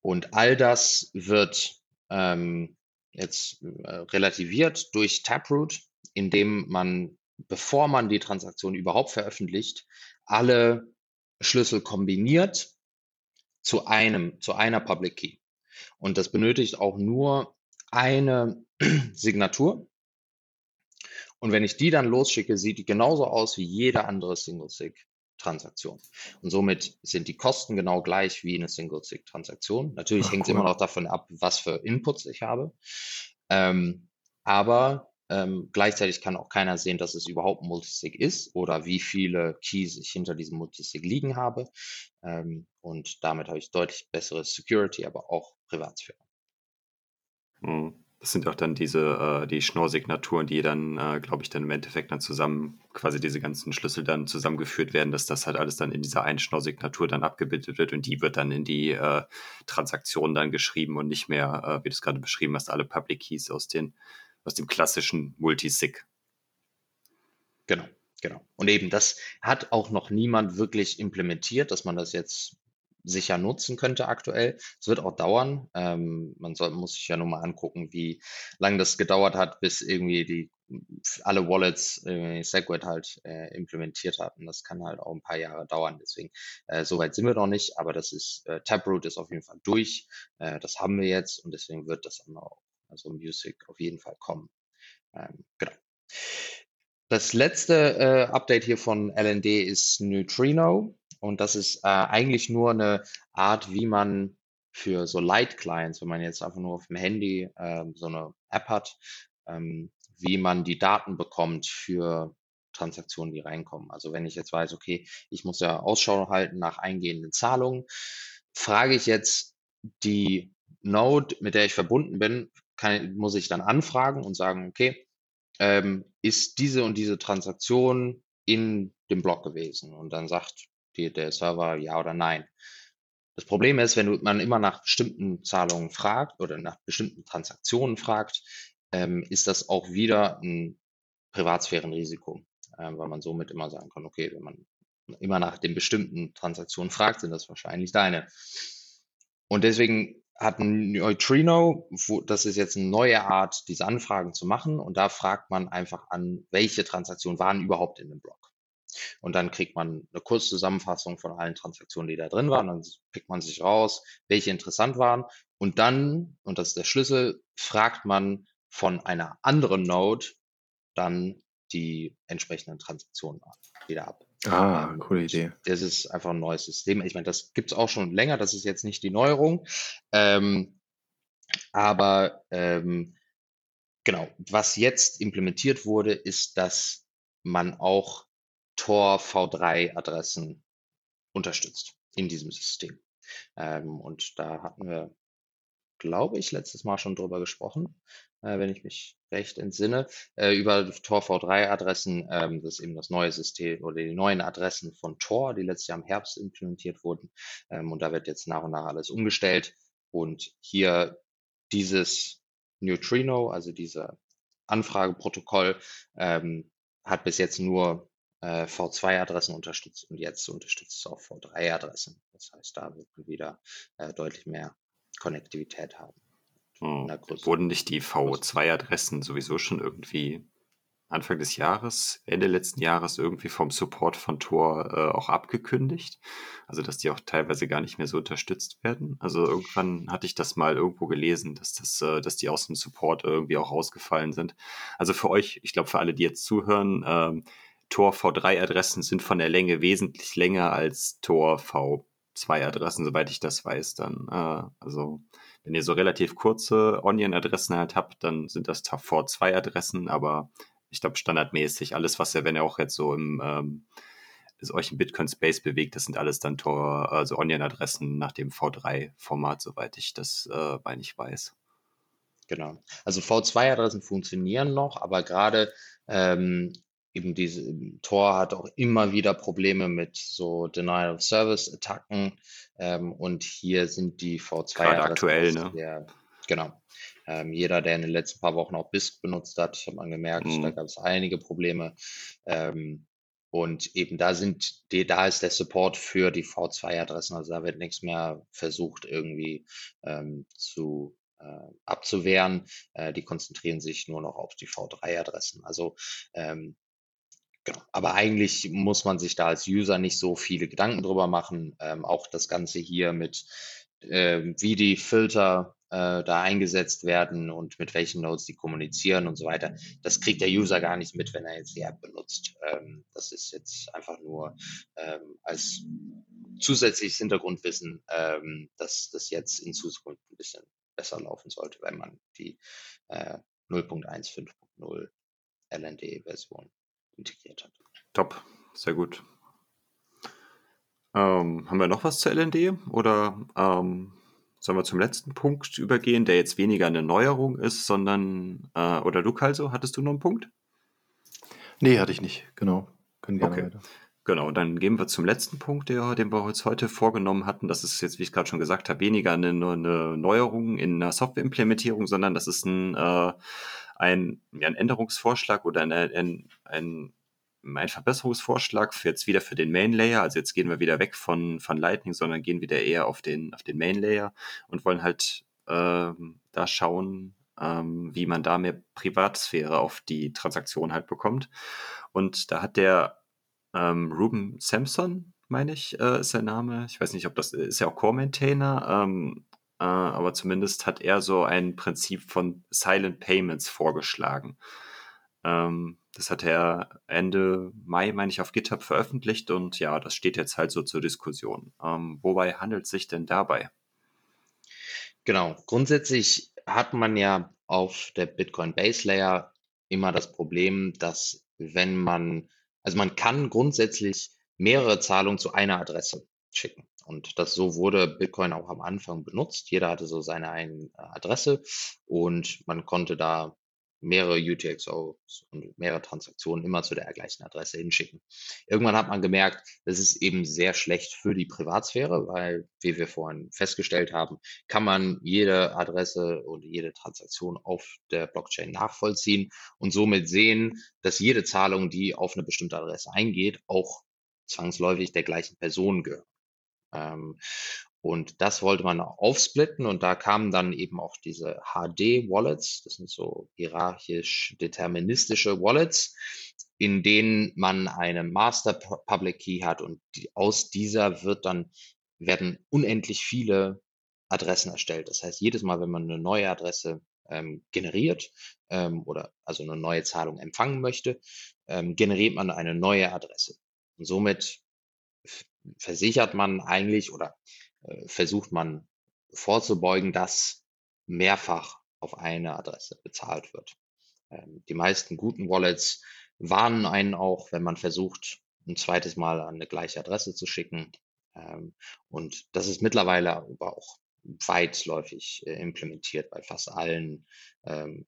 Und all das wird ähm, jetzt äh, relativiert durch Taproot, indem man, bevor man die Transaktion überhaupt veröffentlicht, alle Schlüssel kombiniert zu einem, zu einer Public Key. Und das benötigt auch nur eine Signatur. Und wenn ich die dann losschicke, sieht die genauso aus wie jede andere Single-Sig. Transaktion. Und somit sind die Kosten genau gleich wie eine Single-Sig-Transaktion. Natürlich hängt es cool. immer noch davon ab, was für Inputs ich habe. Ähm, aber ähm, gleichzeitig kann auch keiner sehen, dass es überhaupt Multisig ist oder wie viele Keys ich hinter diesem Multisig liegen habe. Ähm, und damit habe ich deutlich bessere Security, aber auch Privatsphäre. Mhm. Das sind auch dann diese, äh, die Schnorr-Signaturen, die dann, äh, glaube ich, dann im Endeffekt dann zusammen, quasi diese ganzen Schlüssel dann zusammengeführt werden, dass das halt alles dann in dieser einen Schnorr-Signatur dann abgebildet wird und die wird dann in die äh, Transaktion dann geschrieben und nicht mehr, äh, wie du es gerade beschrieben hast, alle Public Keys aus, den, aus dem klassischen Multisig. Genau. Genau. Und eben das hat auch noch niemand wirklich implementiert, dass man das jetzt sicher nutzen könnte aktuell. Es wird auch dauern. Ähm, man soll, muss sich ja nur mal angucken, wie lange das gedauert hat, bis irgendwie die alle Wallets äh, Segwit halt äh, implementiert hatten. Das kann halt auch ein paar Jahre dauern. Deswegen, äh, soweit sind wir noch nicht, aber das ist, äh, Taproot ist auf jeden Fall durch. Äh, das haben wir jetzt und deswegen wird das dann auch, also Music auf jeden Fall kommen. Ähm, genau. Das letzte äh, Update hier von LND ist Neutrino. Und das ist äh, eigentlich nur eine Art, wie man für so Light-Clients, wenn man jetzt einfach nur auf dem Handy äh, so eine App hat, ähm, wie man die Daten bekommt für Transaktionen, die reinkommen. Also wenn ich jetzt weiß, okay, ich muss ja Ausschau halten nach eingehenden Zahlungen, frage ich jetzt die Node, mit der ich verbunden bin, kann, muss ich dann anfragen und sagen, okay, ähm, ist diese und diese Transaktion in dem Block gewesen? Und dann sagt die, der Server ja oder nein. Das Problem ist, wenn man immer nach bestimmten Zahlungen fragt oder nach bestimmten Transaktionen fragt, ähm, ist das auch wieder ein Privatsphärenrisiko. äh, weil man somit immer sagen kann, okay, wenn man immer nach den bestimmten Transaktionen fragt, sind das wahrscheinlich deine. Und deswegen hat Neutrino, wo, das ist jetzt eine neue Art, diese Anfragen zu machen. Und da fragt man einfach an, welche Transaktionen waren überhaupt in dem Block. Und dann kriegt man eine Kurzzusammenfassung von allen Transaktionen, die da drin waren. Dann pickt man sich raus, welche interessant waren. Und dann, und das ist der Schlüssel, fragt man von einer anderen Node dann die entsprechenden Transaktionen wieder ab. Ah, ähm, coole Idee. Das ist einfach ein neues System. Ich meine, das gibt es auch schon länger, das ist jetzt nicht die Neuerung. Ähm, aber ähm, genau, was jetzt implementiert wurde, ist, dass man auch Tor V3-Adressen unterstützt in diesem System. Ähm, und da hatten wir, glaube ich, letztes Mal schon drüber gesprochen, äh, wenn ich mich recht entsinne, äh, über Tor V3-Adressen. Ähm, das ist eben das neue System oder die neuen Adressen von Tor, die letztes Jahr im Herbst implementiert wurden. Ähm, und da wird jetzt nach und nach alles umgestellt. Und hier dieses Neutrino, also dieser Anfrageprotokoll, ähm, hat bis jetzt nur äh, V2-Adressen unterstützt und jetzt unterstützt es auch V3-Adressen. Das heißt, da wird man wieder äh, deutlich mehr Konnektivität haben. Hm. Wurden nicht die V2-Adressen sowieso schon irgendwie Anfang des Jahres, Ende letzten Jahres irgendwie vom Support von Tor äh, auch abgekündigt. Also dass die auch teilweise gar nicht mehr so unterstützt werden. Also irgendwann hatte ich das mal irgendwo gelesen, dass das, äh, dass die aus dem Support irgendwie auch rausgefallen sind. Also für euch, ich glaube für alle, die jetzt zuhören, ähm, Tor V3-Adressen sind von der Länge wesentlich länger als Tor V2-Adressen, soweit ich das weiß. Dann, äh, also wenn ihr so relativ kurze Onion-Adressen halt habt, dann sind das V2-Adressen, aber ich glaube, standardmäßig, alles, was ihr, wenn ihr auch jetzt so im ähm, euch im Bitcoin-Space bewegt, das sind alles dann Tor, also Onion-Adressen nach dem V3-Format, soweit ich das äh, bei nicht weiß. Genau. Also V2-Adressen funktionieren noch, aber gerade ähm, eben diese Tor hat auch immer wieder Probleme mit so Denial of Service Attacken ähm, und hier sind die V2 Gerade aktuell, ne? Der, genau. Ähm, jeder, der in den letzten paar Wochen auch BISC benutzt hat, hat man gemerkt, mhm. da gab es einige Probleme. Ähm, und eben da sind, die, da ist der Support für die V2-Adressen. Also da wird nichts mehr versucht, irgendwie ähm, zu äh, abzuwehren. Äh, die konzentrieren sich nur noch auf die V3-Adressen. Also ähm, Genau. Aber eigentlich muss man sich da als User nicht so viele Gedanken drüber machen. Ähm, auch das Ganze hier mit, ähm, wie die Filter äh, da eingesetzt werden und mit welchen Nodes die kommunizieren und so weiter. Das kriegt der User gar nicht mit, wenn er jetzt die App benutzt. Ähm, das ist jetzt einfach nur ähm, als zusätzliches Hintergrundwissen, ähm, dass das jetzt in Zukunft ein bisschen besser laufen sollte, wenn man die äh, 0.15.0 LND-Version integriert hat. Top, sehr gut. Ähm, haben wir noch was zur LND oder ähm, sollen wir zum letzten Punkt übergehen, der jetzt weniger eine Neuerung ist, sondern, äh, oder du, Kalso, hattest du noch einen Punkt? Nee, hatte ich nicht, genau. Können gerne okay. weiter. Genau, dann gehen wir zum letzten Punkt, der, den wir uns heute vorgenommen hatten. Das ist jetzt, wie ich gerade schon gesagt habe, weniger eine, eine Neuerung in einer Softwareimplementierung, sondern das ist ein, äh, ein, ja, ein Änderungsvorschlag oder ein, ein, ein, ein Verbesserungsvorschlag für jetzt wieder für den Main Layer. Also jetzt gehen wir wieder weg von, von Lightning, sondern gehen wieder eher auf den, auf den Main Layer und wollen halt ähm, da schauen, ähm, wie man da mehr Privatsphäre auf die Transaktion halt bekommt. Und da hat der ähm, Ruben Sampson, meine ich, äh, ist sein Name. Ich weiß nicht, ob das ist ja auch Core-Maintainer, ähm, äh, aber zumindest hat er so ein Prinzip von Silent Payments vorgeschlagen. Ähm, das hat er Ende Mai, meine ich, auf GitHub veröffentlicht und ja, das steht jetzt halt so zur Diskussion. Ähm, wobei handelt es sich denn dabei? Genau, grundsätzlich hat man ja auf der Bitcoin Base Layer immer das Problem, dass wenn man, also man kann grundsätzlich mehrere Zahlungen zu einer Adresse schicken. Und das so wurde Bitcoin auch am Anfang benutzt. Jeder hatte so seine eigene Adresse und man konnte da mehrere UTXOs und mehrere Transaktionen immer zu der gleichen Adresse hinschicken. Irgendwann hat man gemerkt, das ist eben sehr schlecht für die Privatsphäre, weil, wie wir vorhin festgestellt haben, kann man jede Adresse und jede Transaktion auf der Blockchain nachvollziehen und somit sehen, dass jede Zahlung, die auf eine bestimmte Adresse eingeht, auch zwangsläufig der gleichen Person gehört. Ähm, und das wollte man aufsplitten und da kamen dann eben auch diese HD-Wallets, das sind so hierarchisch deterministische Wallets, in denen man eine Master Public Key hat und die, aus dieser wird dann, werden unendlich viele Adressen erstellt. Das heißt, jedes Mal, wenn man eine neue Adresse ähm, generiert ähm, oder also eine neue Zahlung empfangen möchte, ähm, generiert man eine neue Adresse. Und somit versichert man eigentlich oder äh, versucht man vorzubeugen, dass mehrfach auf eine Adresse bezahlt wird. Ähm, die meisten guten Wallets warnen einen auch, wenn man versucht, ein zweites Mal an eine gleiche Adresse zu schicken. Ähm, und das ist mittlerweile aber auch weitläufig äh, implementiert bei fast allen ähm,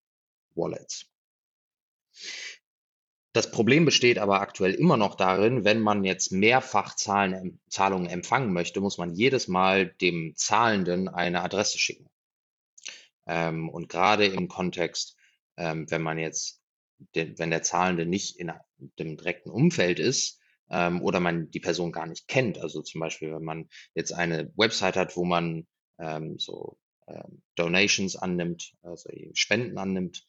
Wallets. Das Problem besteht aber aktuell immer noch darin, wenn man jetzt mehrfach Zahlen, Zahlungen empfangen möchte, muss man jedes Mal dem Zahlenden eine Adresse schicken. Ähm, und gerade im Kontext, ähm, wenn man jetzt, den, wenn der Zahlende nicht in dem direkten Umfeld ist ähm, oder man die Person gar nicht kennt, also zum Beispiel, wenn man jetzt eine Website hat, wo man ähm, so ähm, Donations annimmt, also Spenden annimmt,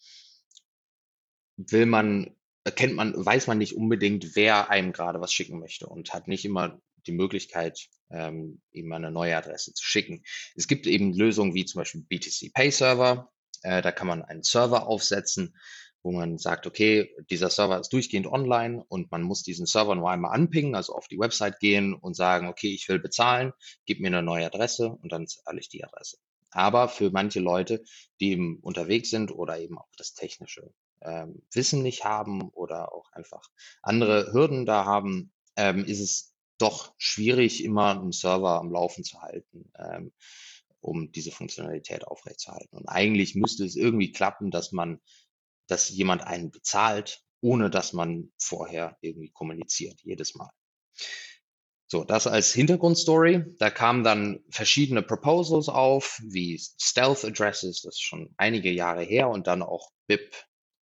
will man kennt man, weiß man nicht unbedingt, wer einem gerade was schicken möchte und hat nicht immer die Möglichkeit, ähm, ihm eine neue Adresse zu schicken. Es gibt eben Lösungen wie zum Beispiel BTC Pay Server. Äh, da kann man einen Server aufsetzen, wo man sagt, okay, dieser Server ist durchgehend online und man muss diesen Server nur einmal anpingen, also auf die Website gehen und sagen, okay, ich will bezahlen, gib mir eine neue Adresse und dann zahle ich die Adresse. Aber für manche Leute, die eben unterwegs sind oder eben auch das technische ähm, Wissen nicht haben oder auch einfach andere Hürden da haben, ähm, ist es doch schwierig, immer einen Server am Laufen zu halten, ähm, um diese Funktionalität aufrechtzuerhalten. Und eigentlich müsste es irgendwie klappen, dass man, dass jemand einen bezahlt, ohne dass man vorher irgendwie kommuniziert, jedes Mal. So, das als Hintergrundstory. Da kamen dann verschiedene Proposals auf, wie Stealth Addresses, das ist schon einige Jahre her, und dann auch BIP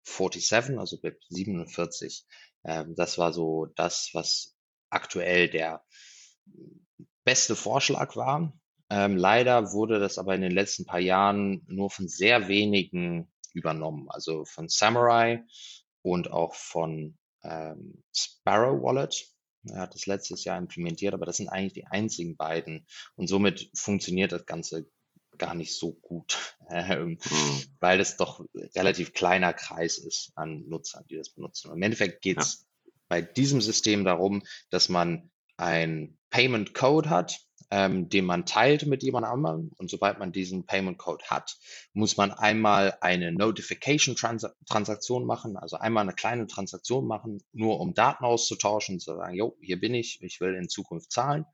47, also BIP 47. Ähm, das war so das, was aktuell der beste Vorschlag war. Ähm, leider wurde das aber in den letzten paar Jahren nur von sehr wenigen übernommen, also von Samurai und auch von ähm, Sparrow Wallet. Er hat das letztes Jahr implementiert, aber das sind eigentlich die einzigen beiden. Und somit funktioniert das Ganze gar nicht so gut, ähm, mhm. weil es doch relativ kleiner Kreis ist an Nutzern, die das benutzen. Und Im Endeffekt geht es ja. bei diesem System darum, dass man ein Payment Code hat, ähm, den man teilt mit jemand anderem. Und sobald man diesen Payment Code hat, muss man einmal eine Notification Transaktion machen, also einmal eine kleine Transaktion machen, nur um Daten auszutauschen, zu sagen, jo, hier bin ich, ich will in Zukunft zahlen.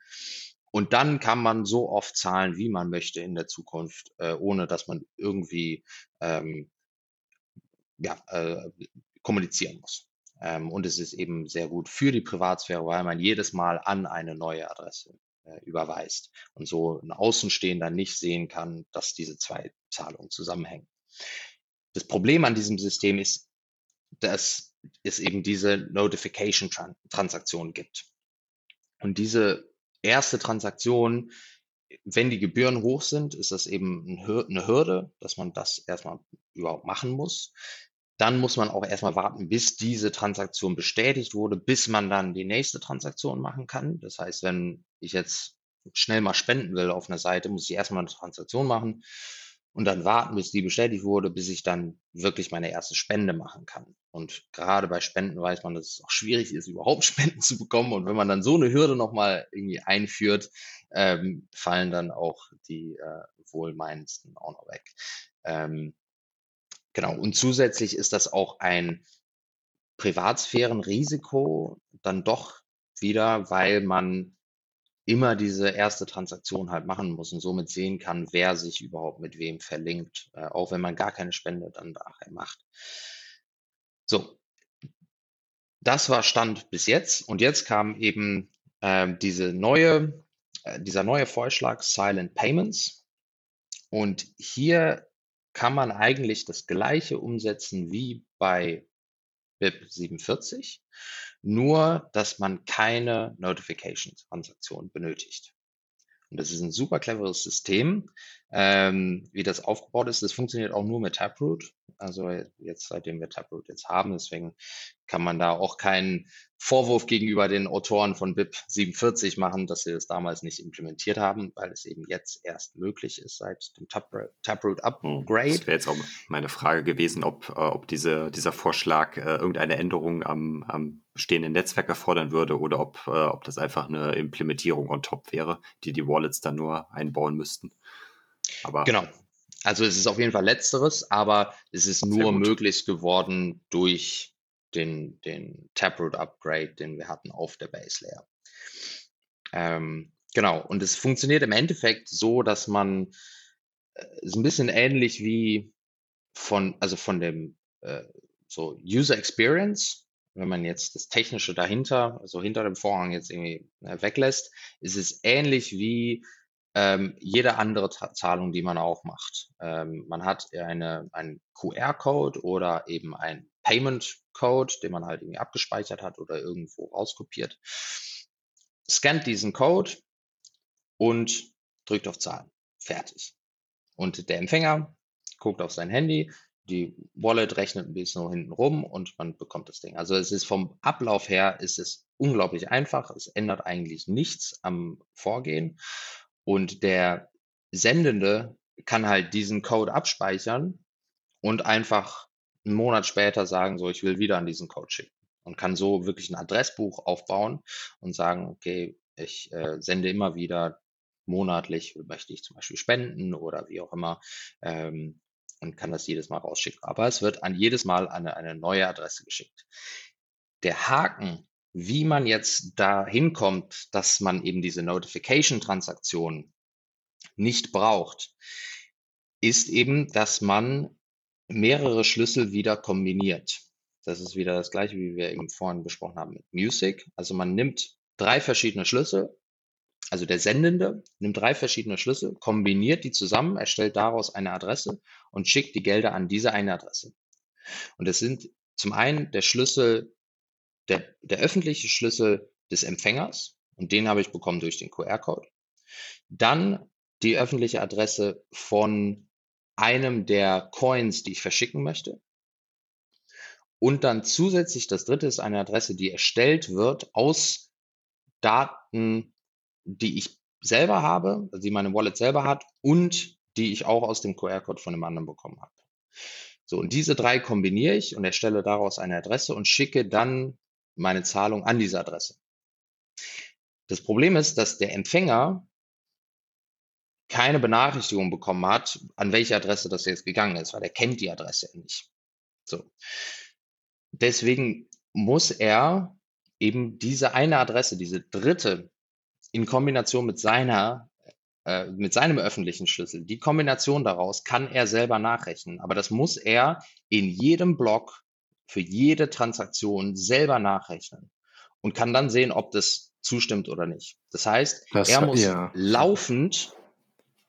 Und dann kann man so oft zahlen, wie man möchte in der Zukunft, äh, ohne dass man irgendwie ähm, ja, äh, kommunizieren muss. Ähm, und es ist eben sehr gut für die Privatsphäre, weil man jedes Mal an eine neue Adresse äh, überweist und so ein Außenstehender nicht sehen kann, dass diese zwei Zahlungen zusammenhängen. Das Problem an diesem System ist, dass es eben diese Notification-Transaktion gibt. Und diese erste Transaktion, wenn die Gebühren hoch sind, ist das eben eine Hürde, dass man das erstmal überhaupt machen muss. Dann muss man auch erstmal warten, bis diese Transaktion bestätigt wurde, bis man dann die nächste Transaktion machen kann. Das heißt, wenn ich jetzt schnell mal spenden will auf einer Seite, muss ich erstmal eine Transaktion machen und dann warten, bis die bestätigt wurde, bis ich dann wirklich meine erste Spende machen kann. Und gerade bei Spenden weiß man, dass es auch schwierig ist, überhaupt Spenden zu bekommen. Und wenn man dann so eine Hürde nochmal irgendwie einführt, ähm, fallen dann auch die äh, wohlmeinendsten auch noch weg. Ähm, genau. Und zusätzlich ist das auch ein Privatsphärenrisiko dann doch wieder, weil man immer diese erste Transaktion halt machen muss und somit sehen kann, wer sich überhaupt mit wem verlinkt, äh, auch wenn man gar keine Spende dann nachher macht. So, das war Stand bis jetzt. Und jetzt kam eben äh, diese neue, äh, dieser neue Vorschlag Silent Payments. Und hier kann man eigentlich das gleiche umsetzen wie bei BIP 47, nur dass man keine Notification-Transaktion benötigt. Und das ist ein super cleveres System, ähm, wie das aufgebaut ist. Das funktioniert auch nur mit Taproot. Also jetzt, seitdem wir Taproot jetzt haben, deswegen kann man da auch keinen Vorwurf gegenüber den Autoren von BIP 47 machen, dass sie das damals nicht implementiert haben, weil es eben jetzt erst möglich ist seit dem Taproot Upgrade. Das wäre jetzt auch meine Frage gewesen, ob, äh, ob diese, dieser Vorschlag äh, irgendeine Änderung am, am bestehenden Netzwerk erfordern würde oder ob, äh, ob das einfach eine Implementierung on top wäre, die die Wallets dann nur einbauen müssten. Aber genau. Also es ist auf jeden Fall letzteres, aber es ist nur möglich geworden durch den, den Taproot Upgrade, den wir hatten auf der Base Layer. Ähm, genau. Und es funktioniert im Endeffekt so, dass man äh, ist ein bisschen ähnlich wie von, also von dem äh, so User Experience. Wenn man jetzt das Technische dahinter, also hinter dem Vorhang jetzt irgendwie äh, weglässt, ist es ähnlich wie ähm, jede andere Zahlung, die man auch macht. Ähm, man hat eine, einen QR-Code oder eben ein Payment-Code, den man halt irgendwie abgespeichert hat oder irgendwo rauskopiert, scannt diesen Code und drückt auf Zahlen. Fertig. Und der Empfänger guckt auf sein Handy, die Wallet rechnet ein bisschen hinten rum und man bekommt das Ding. Also es ist vom Ablauf her ist es unglaublich einfach. Es ändert eigentlich nichts am Vorgehen. Und der Sendende kann halt diesen Code abspeichern und einfach einen Monat später sagen, so, ich will wieder an diesen Code schicken. Und kann so wirklich ein Adressbuch aufbauen und sagen, okay, ich äh, sende immer wieder monatlich, möchte ich zum Beispiel spenden oder wie auch immer, ähm, und kann das jedes Mal rausschicken. Aber es wird an jedes Mal eine, eine neue Adresse geschickt. Der Haken wie man jetzt da hinkommt, dass man eben diese Notification-Transaktion nicht braucht, ist eben, dass man mehrere Schlüssel wieder kombiniert. Das ist wieder das gleiche, wie wir eben vorhin besprochen haben mit Music. Also man nimmt drei verschiedene Schlüssel, also der Sendende nimmt drei verschiedene Schlüssel, kombiniert die zusammen, erstellt daraus eine Adresse und schickt die Gelder an diese eine Adresse. Und es sind zum einen der Schlüssel der, der öffentliche Schlüssel des Empfängers und den habe ich bekommen durch den QR-Code. Dann die öffentliche Adresse von einem der Coins, die ich verschicken möchte. Und dann zusätzlich das dritte ist eine Adresse, die erstellt wird aus Daten, die ich selber habe, also die meine Wallet selber hat und die ich auch aus dem QR-Code von dem anderen bekommen habe. So, und diese drei kombiniere ich und erstelle daraus eine Adresse und schicke dann meine Zahlung an diese Adresse. Das Problem ist, dass der Empfänger keine Benachrichtigung bekommen hat, an welche Adresse das jetzt gegangen ist, weil er kennt die Adresse nicht. So. Deswegen muss er eben diese eine Adresse, diese dritte, in Kombination mit seiner, äh, mit seinem öffentlichen Schlüssel, die Kombination daraus kann er selber nachrechnen. Aber das muss er in jedem Block für jede Transaktion selber nachrechnen und kann dann sehen, ob das zustimmt oder nicht. Das heißt, das, er muss ja. laufend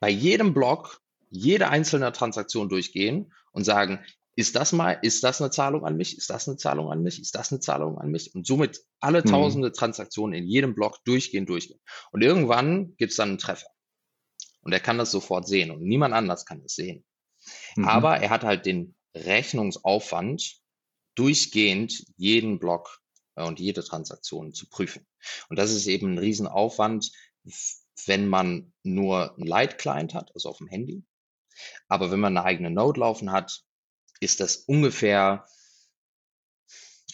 bei jedem Block jede einzelne Transaktion durchgehen und sagen, ist das mal, ist das eine Zahlung an mich? Ist das eine Zahlung an mich? Ist das eine Zahlung an mich? Und somit alle mhm. tausende mhm. Transaktionen in jedem Block durchgehen, durchgehen. Und irgendwann gibt es dann einen Treffer. Und er kann das sofort sehen und niemand anders kann das sehen. Mhm. Aber er hat halt den Rechnungsaufwand, durchgehend jeden Block äh, und jede Transaktion zu prüfen. Und das ist eben ein Riesenaufwand, wenn man nur ein Light-Client hat, also auf dem Handy. Aber wenn man eine eigene Node laufen hat, ist das ungefähr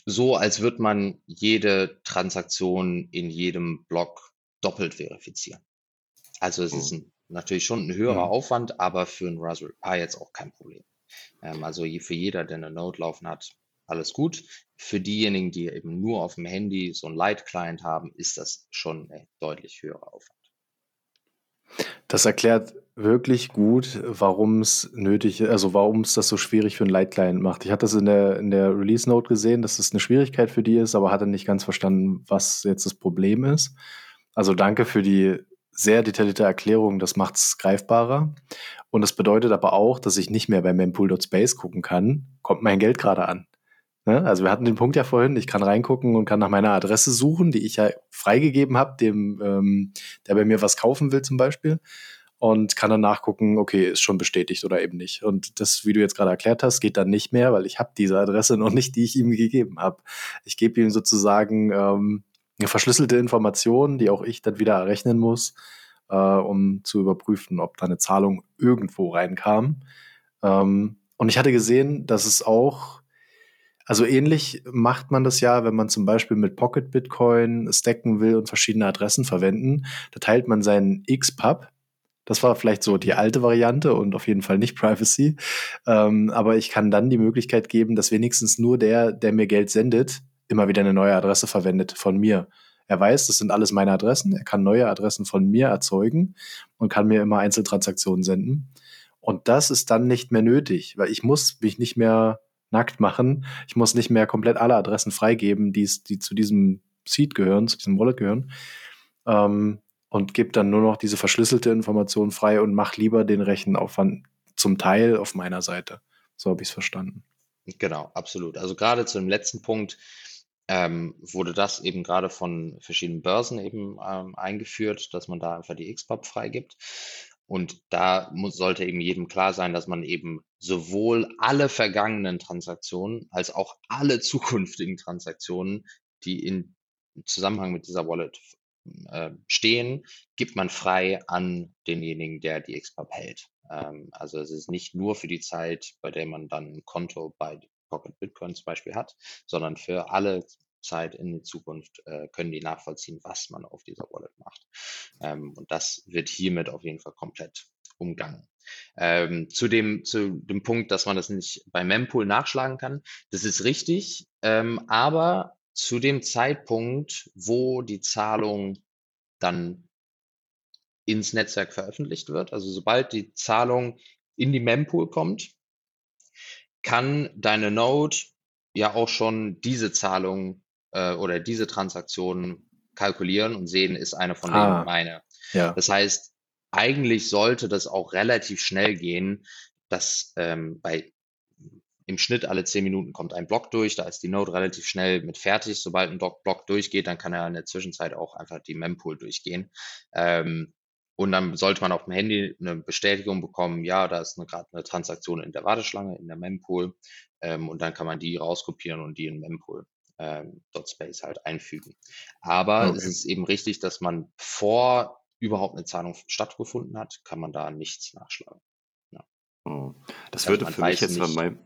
so, als würde man jede Transaktion in jedem Block doppelt verifizieren. Also es ist ein, natürlich schon ein höherer Aufwand, aber für ein Raspberry Pi jetzt auch kein Problem. Ähm, also für jeder, der eine Node laufen hat, alles gut. Für diejenigen, die eben nur auf dem Handy so ein Light-Client haben, ist das schon ein deutlich höherer Aufwand. Das erklärt wirklich gut, warum es nötig also warum es das so schwierig für einen Light Client macht. Ich hatte das in der, in der Release Note gesehen, dass es das eine Schwierigkeit für die ist, aber hatte nicht ganz verstanden, was jetzt das Problem ist. Also danke für die sehr detaillierte Erklärung, das macht es greifbarer. Und das bedeutet aber auch, dass ich nicht mehr bei mempool.space gucken kann, kommt mein Geld gerade an. Ne? Also wir hatten den Punkt ja vorhin, ich kann reingucken und kann nach meiner Adresse suchen, die ich ja freigegeben habe, dem, ähm, der bei mir was kaufen will zum Beispiel. Und kann dann nachgucken, okay, ist schon bestätigt oder eben nicht. Und das, wie du jetzt gerade erklärt hast, geht dann nicht mehr, weil ich habe diese Adresse noch nicht, die ich ihm gegeben habe. Ich gebe ihm sozusagen ähm, eine verschlüsselte Information, die auch ich dann wieder errechnen muss, äh, um zu überprüfen, ob da eine Zahlung irgendwo reinkam. Ähm, und ich hatte gesehen, dass es auch, also ähnlich macht man das ja, wenn man zum Beispiel mit Pocket Bitcoin stacken will und verschiedene Adressen verwenden. Da teilt man seinen XPub. Das war vielleicht so die alte Variante und auf jeden Fall nicht Privacy. Ähm, aber ich kann dann die Möglichkeit geben, dass wenigstens nur der, der mir Geld sendet, immer wieder eine neue Adresse verwendet von mir. Er weiß, das sind alles meine Adressen. Er kann neue Adressen von mir erzeugen und kann mir immer Einzeltransaktionen senden. Und das ist dann nicht mehr nötig, weil ich muss mich nicht mehr nackt machen. Ich muss nicht mehr komplett alle Adressen freigeben, die, die zu diesem Seed gehören, zu diesem Wallet gehören. Ähm, und gebe dann nur noch diese verschlüsselte Information frei und mache lieber den Rechenaufwand zum Teil auf meiner Seite. So habe ich es verstanden. Genau, absolut. Also gerade zu dem letzten Punkt, ähm, wurde das eben gerade von verschiedenen Börsen eben ähm, eingeführt, dass man da einfach die XPub freigibt. Und da muss, sollte eben jedem klar sein, dass man eben sowohl alle vergangenen Transaktionen als auch alle zukünftigen Transaktionen, die in Zusammenhang mit dieser Wallet äh, stehen, gibt man frei an denjenigen, der die XPub hält. Ähm, also es ist nicht nur für die Zeit, bei der man dann ein Konto bei Pocket Bitcoin zum Beispiel hat, sondern für alle Zeit in die Zukunft äh, können die nachvollziehen, was man auf dieser Wallet macht. Ähm, und das wird hiermit auf jeden Fall komplett umgangen. Ähm, zu, dem, zu dem Punkt, dass man das nicht bei Mempool nachschlagen kann, das ist richtig, ähm, aber zu dem Zeitpunkt, wo die Zahlung dann ins Netzwerk veröffentlicht wird, also sobald die Zahlung in die Mempool kommt, kann deine Node ja auch schon diese Zahlung äh, oder diese Transaktion kalkulieren und sehen, ist eine von denen ah, meine. Ja. Das heißt, eigentlich sollte das auch relativ schnell gehen, dass ähm, bei im Schnitt alle zehn Minuten kommt ein Block durch, da ist die Node relativ schnell mit fertig. Sobald ein Block durchgeht, dann kann er in der Zwischenzeit auch einfach die Mempool durchgehen. Ähm, und dann sollte man auf dem Handy eine Bestätigung bekommen, ja, da ist gerade eine Transaktion in der Warteschlange, in der Mempool. Ähm, und dann kann man die rauskopieren und die in Mempool ähm, .space halt einfügen. Aber okay. es ist eben richtig, dass man vor überhaupt eine Zahlung stattgefunden hat, kann man da nichts nachschlagen. Ja. Oh. Das also würde für mich jetzt von meinem,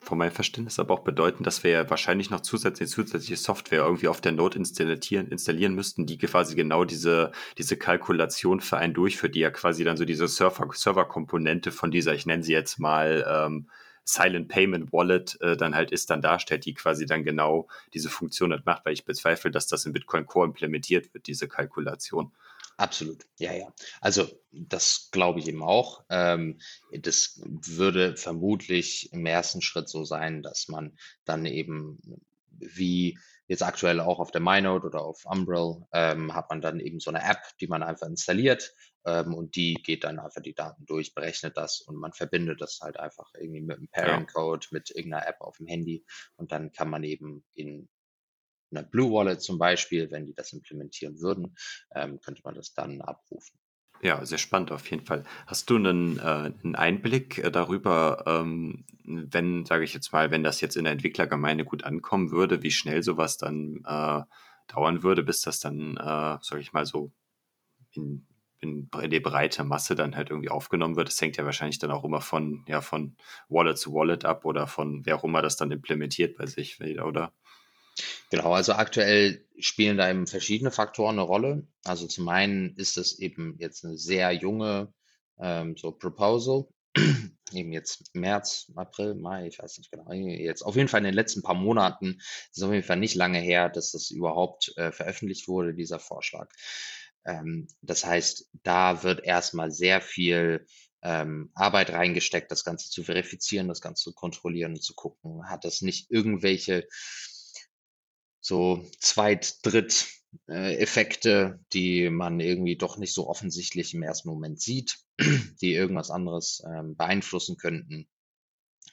von meinem Verständnis aber auch bedeuten, dass wir ja wahrscheinlich noch zusätzliche, zusätzliche Software irgendwie auf der Node installieren, installieren müssten, die quasi genau diese, diese Kalkulation für einen durchführt, die ja quasi dann so diese Server, Server-Komponente von dieser, ich nenne sie jetzt mal ähm, Silent Payment Wallet äh, dann halt ist, dann darstellt, die quasi dann genau diese Funktion halt macht, weil ich bezweifle, dass das in Bitcoin Core implementiert wird, diese Kalkulation. Absolut, ja, ja. Also das glaube ich eben auch. Ähm, das würde vermutlich im ersten Schritt so sein, dass man dann eben wie jetzt aktuell auch auf der MyNote oder auf Umbrel ähm, hat man dann eben so eine App, die man einfach installiert ähm, und die geht dann einfach die Daten durch, berechnet das und man verbindet das halt einfach irgendwie mit einem Pairing Code, mit irgendeiner App auf dem Handy und dann kann man eben in einer Blue Wallet zum Beispiel, wenn die das implementieren würden, ähm, könnte man das dann abrufen. Ja, sehr spannend auf jeden Fall. Hast du einen, äh, einen Einblick äh, darüber, ähm, wenn, sage ich jetzt mal, wenn das jetzt in der Entwicklergemeinde gut ankommen würde, wie schnell sowas dann äh, dauern würde, bis das dann, äh, sage ich mal, so in, in, in die breite Masse dann halt irgendwie aufgenommen wird. Das hängt ja wahrscheinlich dann auch immer von, ja, von Wallet zu Wallet ab oder von wer auch immer das dann implementiert bei sich, oder? Genau, also aktuell spielen da eben verschiedene Faktoren eine Rolle. Also zum einen ist es eben jetzt eine sehr junge ähm, so Proposal, eben jetzt März, April, Mai, ich weiß nicht genau, jetzt auf jeden Fall in den letzten paar Monaten, ist auf jeden Fall nicht lange her, dass das überhaupt äh, veröffentlicht wurde, dieser Vorschlag. Ähm, das heißt, da wird erstmal sehr viel ähm, Arbeit reingesteckt, das Ganze zu verifizieren, das Ganze zu kontrollieren und zu gucken, hat das nicht irgendwelche so Zweit-, Dritt- äh, Effekte, die man irgendwie doch nicht so offensichtlich im ersten Moment sieht, die irgendwas anderes ähm, beeinflussen könnten.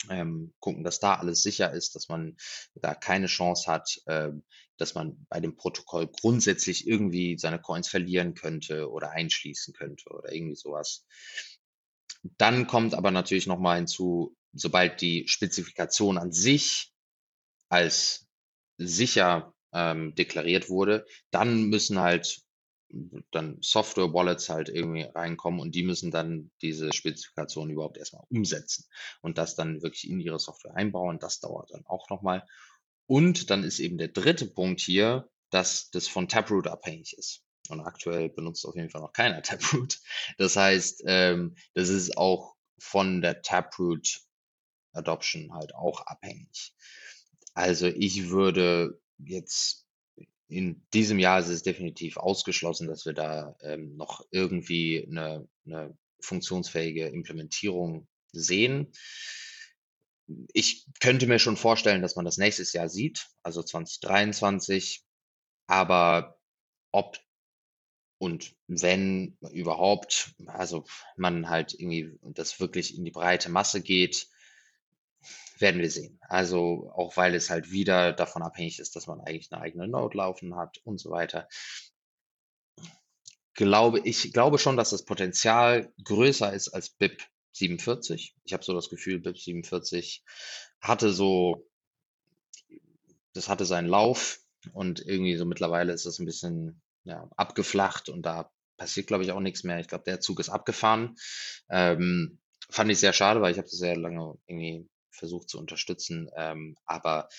Ähm, gucken, dass da alles sicher ist, dass man da keine Chance hat, äh, dass man bei dem Protokoll grundsätzlich irgendwie seine Coins verlieren könnte oder einschließen könnte oder irgendwie sowas. Dann kommt aber natürlich nochmal hinzu, sobald die Spezifikation an sich als sicher ähm, deklariert wurde, dann müssen halt dann Software-Wallets halt irgendwie reinkommen und die müssen dann diese Spezifikation überhaupt erstmal umsetzen und das dann wirklich in ihre Software einbauen. Das dauert dann auch nochmal. Und dann ist eben der dritte Punkt hier, dass das von Taproot abhängig ist. Und aktuell benutzt auf jeden Fall noch keiner Taproot. Das heißt, ähm, das ist auch von der Taproot Adoption halt auch abhängig. Also ich würde jetzt in diesem Jahr ist es definitiv ausgeschlossen, dass wir da ähm, noch irgendwie eine, eine funktionsfähige Implementierung sehen. Ich könnte mir schon vorstellen, dass man das nächstes Jahr sieht, also 2023. Aber ob und wenn überhaupt, also man halt irgendwie das wirklich in die breite Masse geht, werden wir sehen. Also auch weil es halt wieder davon abhängig ist, dass man eigentlich eine eigene Node laufen hat und so weiter. Glaube, ich glaube schon, dass das Potenzial größer ist als BIP 47. Ich habe so das Gefühl, BIP 47 hatte so, das hatte seinen Lauf und irgendwie so mittlerweile ist es ein bisschen ja, abgeflacht und da passiert, glaube ich, auch nichts mehr. Ich glaube, der Zug ist abgefahren. Ähm, fand ich sehr schade, weil ich habe das sehr lange irgendwie versucht zu unterstützen. Ähm, aber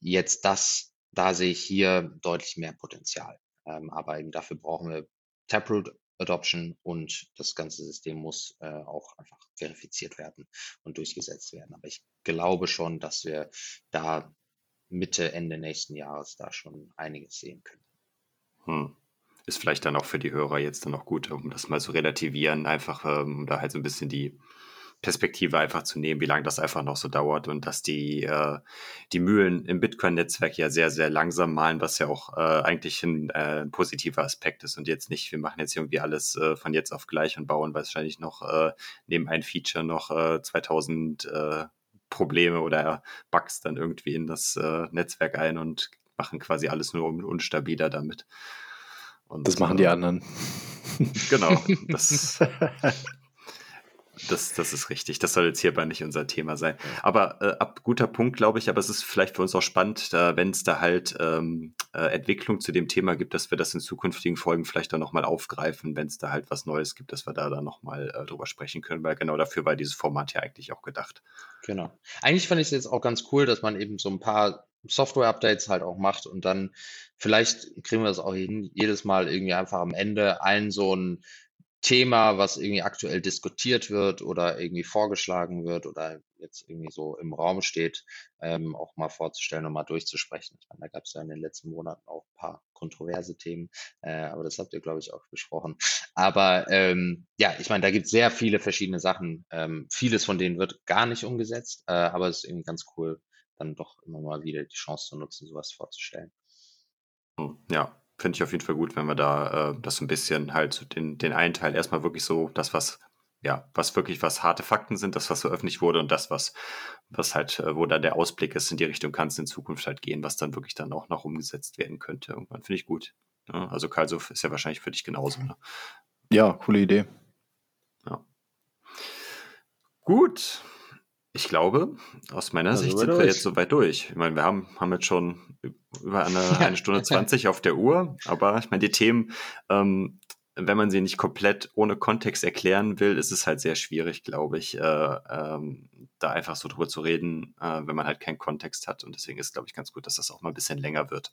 jetzt das, da sehe ich hier deutlich mehr Potenzial. Ähm, aber eben dafür brauchen wir Taproot Adoption und das ganze System muss äh, auch einfach verifiziert werden und durchgesetzt werden. Aber ich glaube schon, dass wir da Mitte, Ende nächsten Jahres da schon einiges sehen können. Hm. Ist vielleicht dann auch für die Hörer jetzt dann auch gut, um das mal zu relativieren, einfach ähm, um da halt so ein bisschen die Perspektive einfach zu nehmen, wie lange das einfach noch so dauert und dass die, äh, die Mühlen im Bitcoin-Netzwerk ja sehr, sehr langsam malen, was ja auch äh, eigentlich ein, äh, ein positiver Aspekt ist und jetzt nicht, wir machen jetzt irgendwie alles äh, von jetzt auf gleich und bauen wahrscheinlich noch äh, neben ein Feature noch äh, 2000 äh, Probleme oder Bugs dann irgendwie in das äh, Netzwerk ein und machen quasi alles nur unstabiler damit. Und, das machen die äh, anderen. Genau. Das, Das, das ist richtig. Das soll jetzt hierbei nicht unser Thema sein. Aber äh, ab guter Punkt, glaube ich. Aber es ist vielleicht für uns auch spannend, äh, wenn es da halt ähm, äh, Entwicklung zu dem Thema gibt, dass wir das in zukünftigen Folgen vielleicht dann nochmal aufgreifen, wenn es da halt was Neues gibt, dass wir da dann nochmal äh, drüber sprechen können, weil genau dafür war dieses Format ja eigentlich auch gedacht. Genau. Eigentlich fand ich es jetzt auch ganz cool, dass man eben so ein paar Software-Updates halt auch macht und dann vielleicht kriegen wir das auch hin, jedes Mal irgendwie einfach am Ende allen so ein Thema, was irgendwie aktuell diskutiert wird oder irgendwie vorgeschlagen wird oder jetzt irgendwie so im Raum steht, ähm, auch mal vorzustellen und mal durchzusprechen. Ich meine, da gab es ja in den letzten Monaten auch ein paar kontroverse Themen, äh, aber das habt ihr, glaube ich, auch besprochen. Aber ähm, ja, ich meine, da gibt es sehr viele verschiedene Sachen. Ähm, vieles von denen wird gar nicht umgesetzt, äh, aber es ist irgendwie ganz cool, dann doch immer mal wieder die Chance zu nutzen, sowas vorzustellen. Hm, ja, finde ich auf jeden Fall gut, wenn wir da äh, das so ein bisschen halt den, den einen Teil erstmal wirklich so, das, was, ja, was wirklich was harte Fakten sind, das, was veröffentlicht wurde und das, was, was halt, äh, wo da der Ausblick ist, in die Richtung kann es in Zukunft halt gehen, was dann wirklich dann auch noch umgesetzt werden könnte. Irgendwann finde ich gut. Ja, also Karl, so ist ja wahrscheinlich für dich genauso. Ne? Ja, coole Idee. Ja. Gut, ich glaube, aus meiner also Sicht sind wir jetzt soweit durch. Ich meine, wir haben, haben jetzt schon über eine, eine Stunde 20 auf der Uhr, aber ich meine, die Themen, ähm, wenn man sie nicht komplett ohne Kontext erklären will, ist es halt sehr schwierig, glaube ich, äh, ähm, da einfach so drüber zu reden, äh, wenn man halt keinen Kontext hat. Und deswegen ist, glaube ich, ganz gut, dass das auch mal ein bisschen länger wird.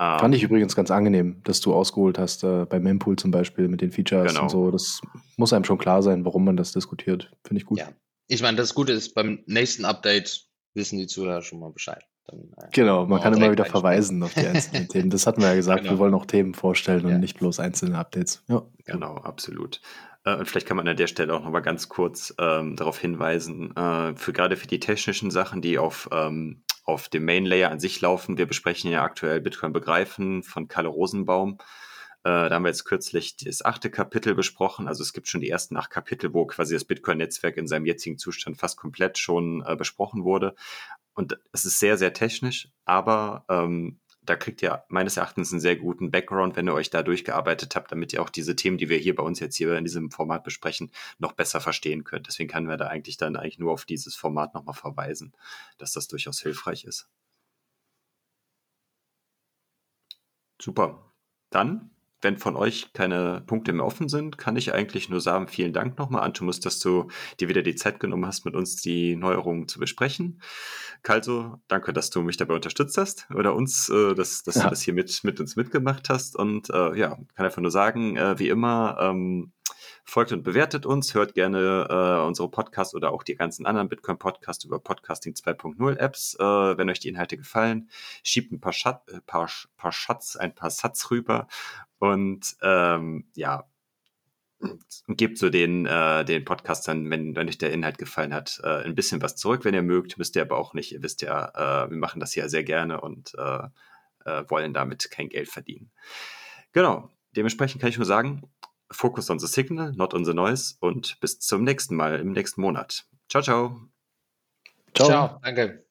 Ähm, Fand ich übrigens ganz angenehm, dass du ausgeholt hast, äh, bei Mempool zum Beispiel mit den Features genau. und so. Das muss einem schon klar sein, warum man das diskutiert. Finde ich gut. Ja, ich meine, das Gute ist, beim nächsten Update wissen die Zuhörer schon mal Bescheid. Dann, äh, genau, man kann immer wieder verweisen auf die einzelnen Themen. Das hatten wir ja gesagt, genau. wir wollen auch Themen vorstellen ja. und nicht bloß einzelne Updates. Ja. Genau, absolut. Äh, und vielleicht kann man an der Stelle auch nochmal ganz kurz ähm, darauf hinweisen, äh, für gerade für die technischen Sachen, die auf, ähm, auf dem Main Layer an sich laufen. Wir besprechen ja aktuell Bitcoin begreifen von Kalle Rosenbaum. Äh, da haben wir jetzt kürzlich das achte Kapitel besprochen. Also es gibt schon die ersten acht Kapitel, wo quasi das Bitcoin-Netzwerk in seinem jetzigen Zustand fast komplett schon äh, besprochen wurde. Und es ist sehr, sehr technisch, aber ähm, da kriegt ihr meines Erachtens einen sehr guten Background, wenn ihr euch da durchgearbeitet habt, damit ihr auch diese Themen, die wir hier bei uns jetzt hier in diesem Format besprechen, noch besser verstehen könnt. Deswegen können wir da eigentlich dann eigentlich nur auf dieses Format nochmal verweisen, dass das durchaus hilfreich ist. Super. Dann wenn von euch keine Punkte mehr offen sind, kann ich eigentlich nur sagen, vielen Dank nochmal, Antumus, dass du dir wieder die Zeit genommen hast, mit uns die Neuerungen zu besprechen. Kalso, danke, dass du mich dabei unterstützt hast oder uns, äh, dass, dass ja. du das hier mit, mit uns mitgemacht hast. Und äh, ja, kann einfach nur sagen, äh, wie immer, ähm, folgt und bewertet uns, hört gerne äh, unsere Podcasts oder auch die ganzen anderen Bitcoin-Podcasts über Podcasting 2.0 Apps. Äh, wenn euch die Inhalte gefallen, schiebt ein paar, Schat äh, paar, paar Schatz, ein paar Satz rüber und ähm, ja, gebt so den, äh, den Podcastern, wenn, wenn euch der Inhalt gefallen hat, äh, ein bisschen was zurück, wenn ihr mögt. Müsst ihr aber auch nicht. Ihr wisst ja, äh, wir machen das ja sehr gerne und äh, äh, wollen damit kein Geld verdienen. Genau. Dementsprechend kann ich nur sagen, Focus on the Signal, not on the Noise und bis zum nächsten Mal im nächsten Monat. Ciao, ciao. Ciao. Ciao, danke.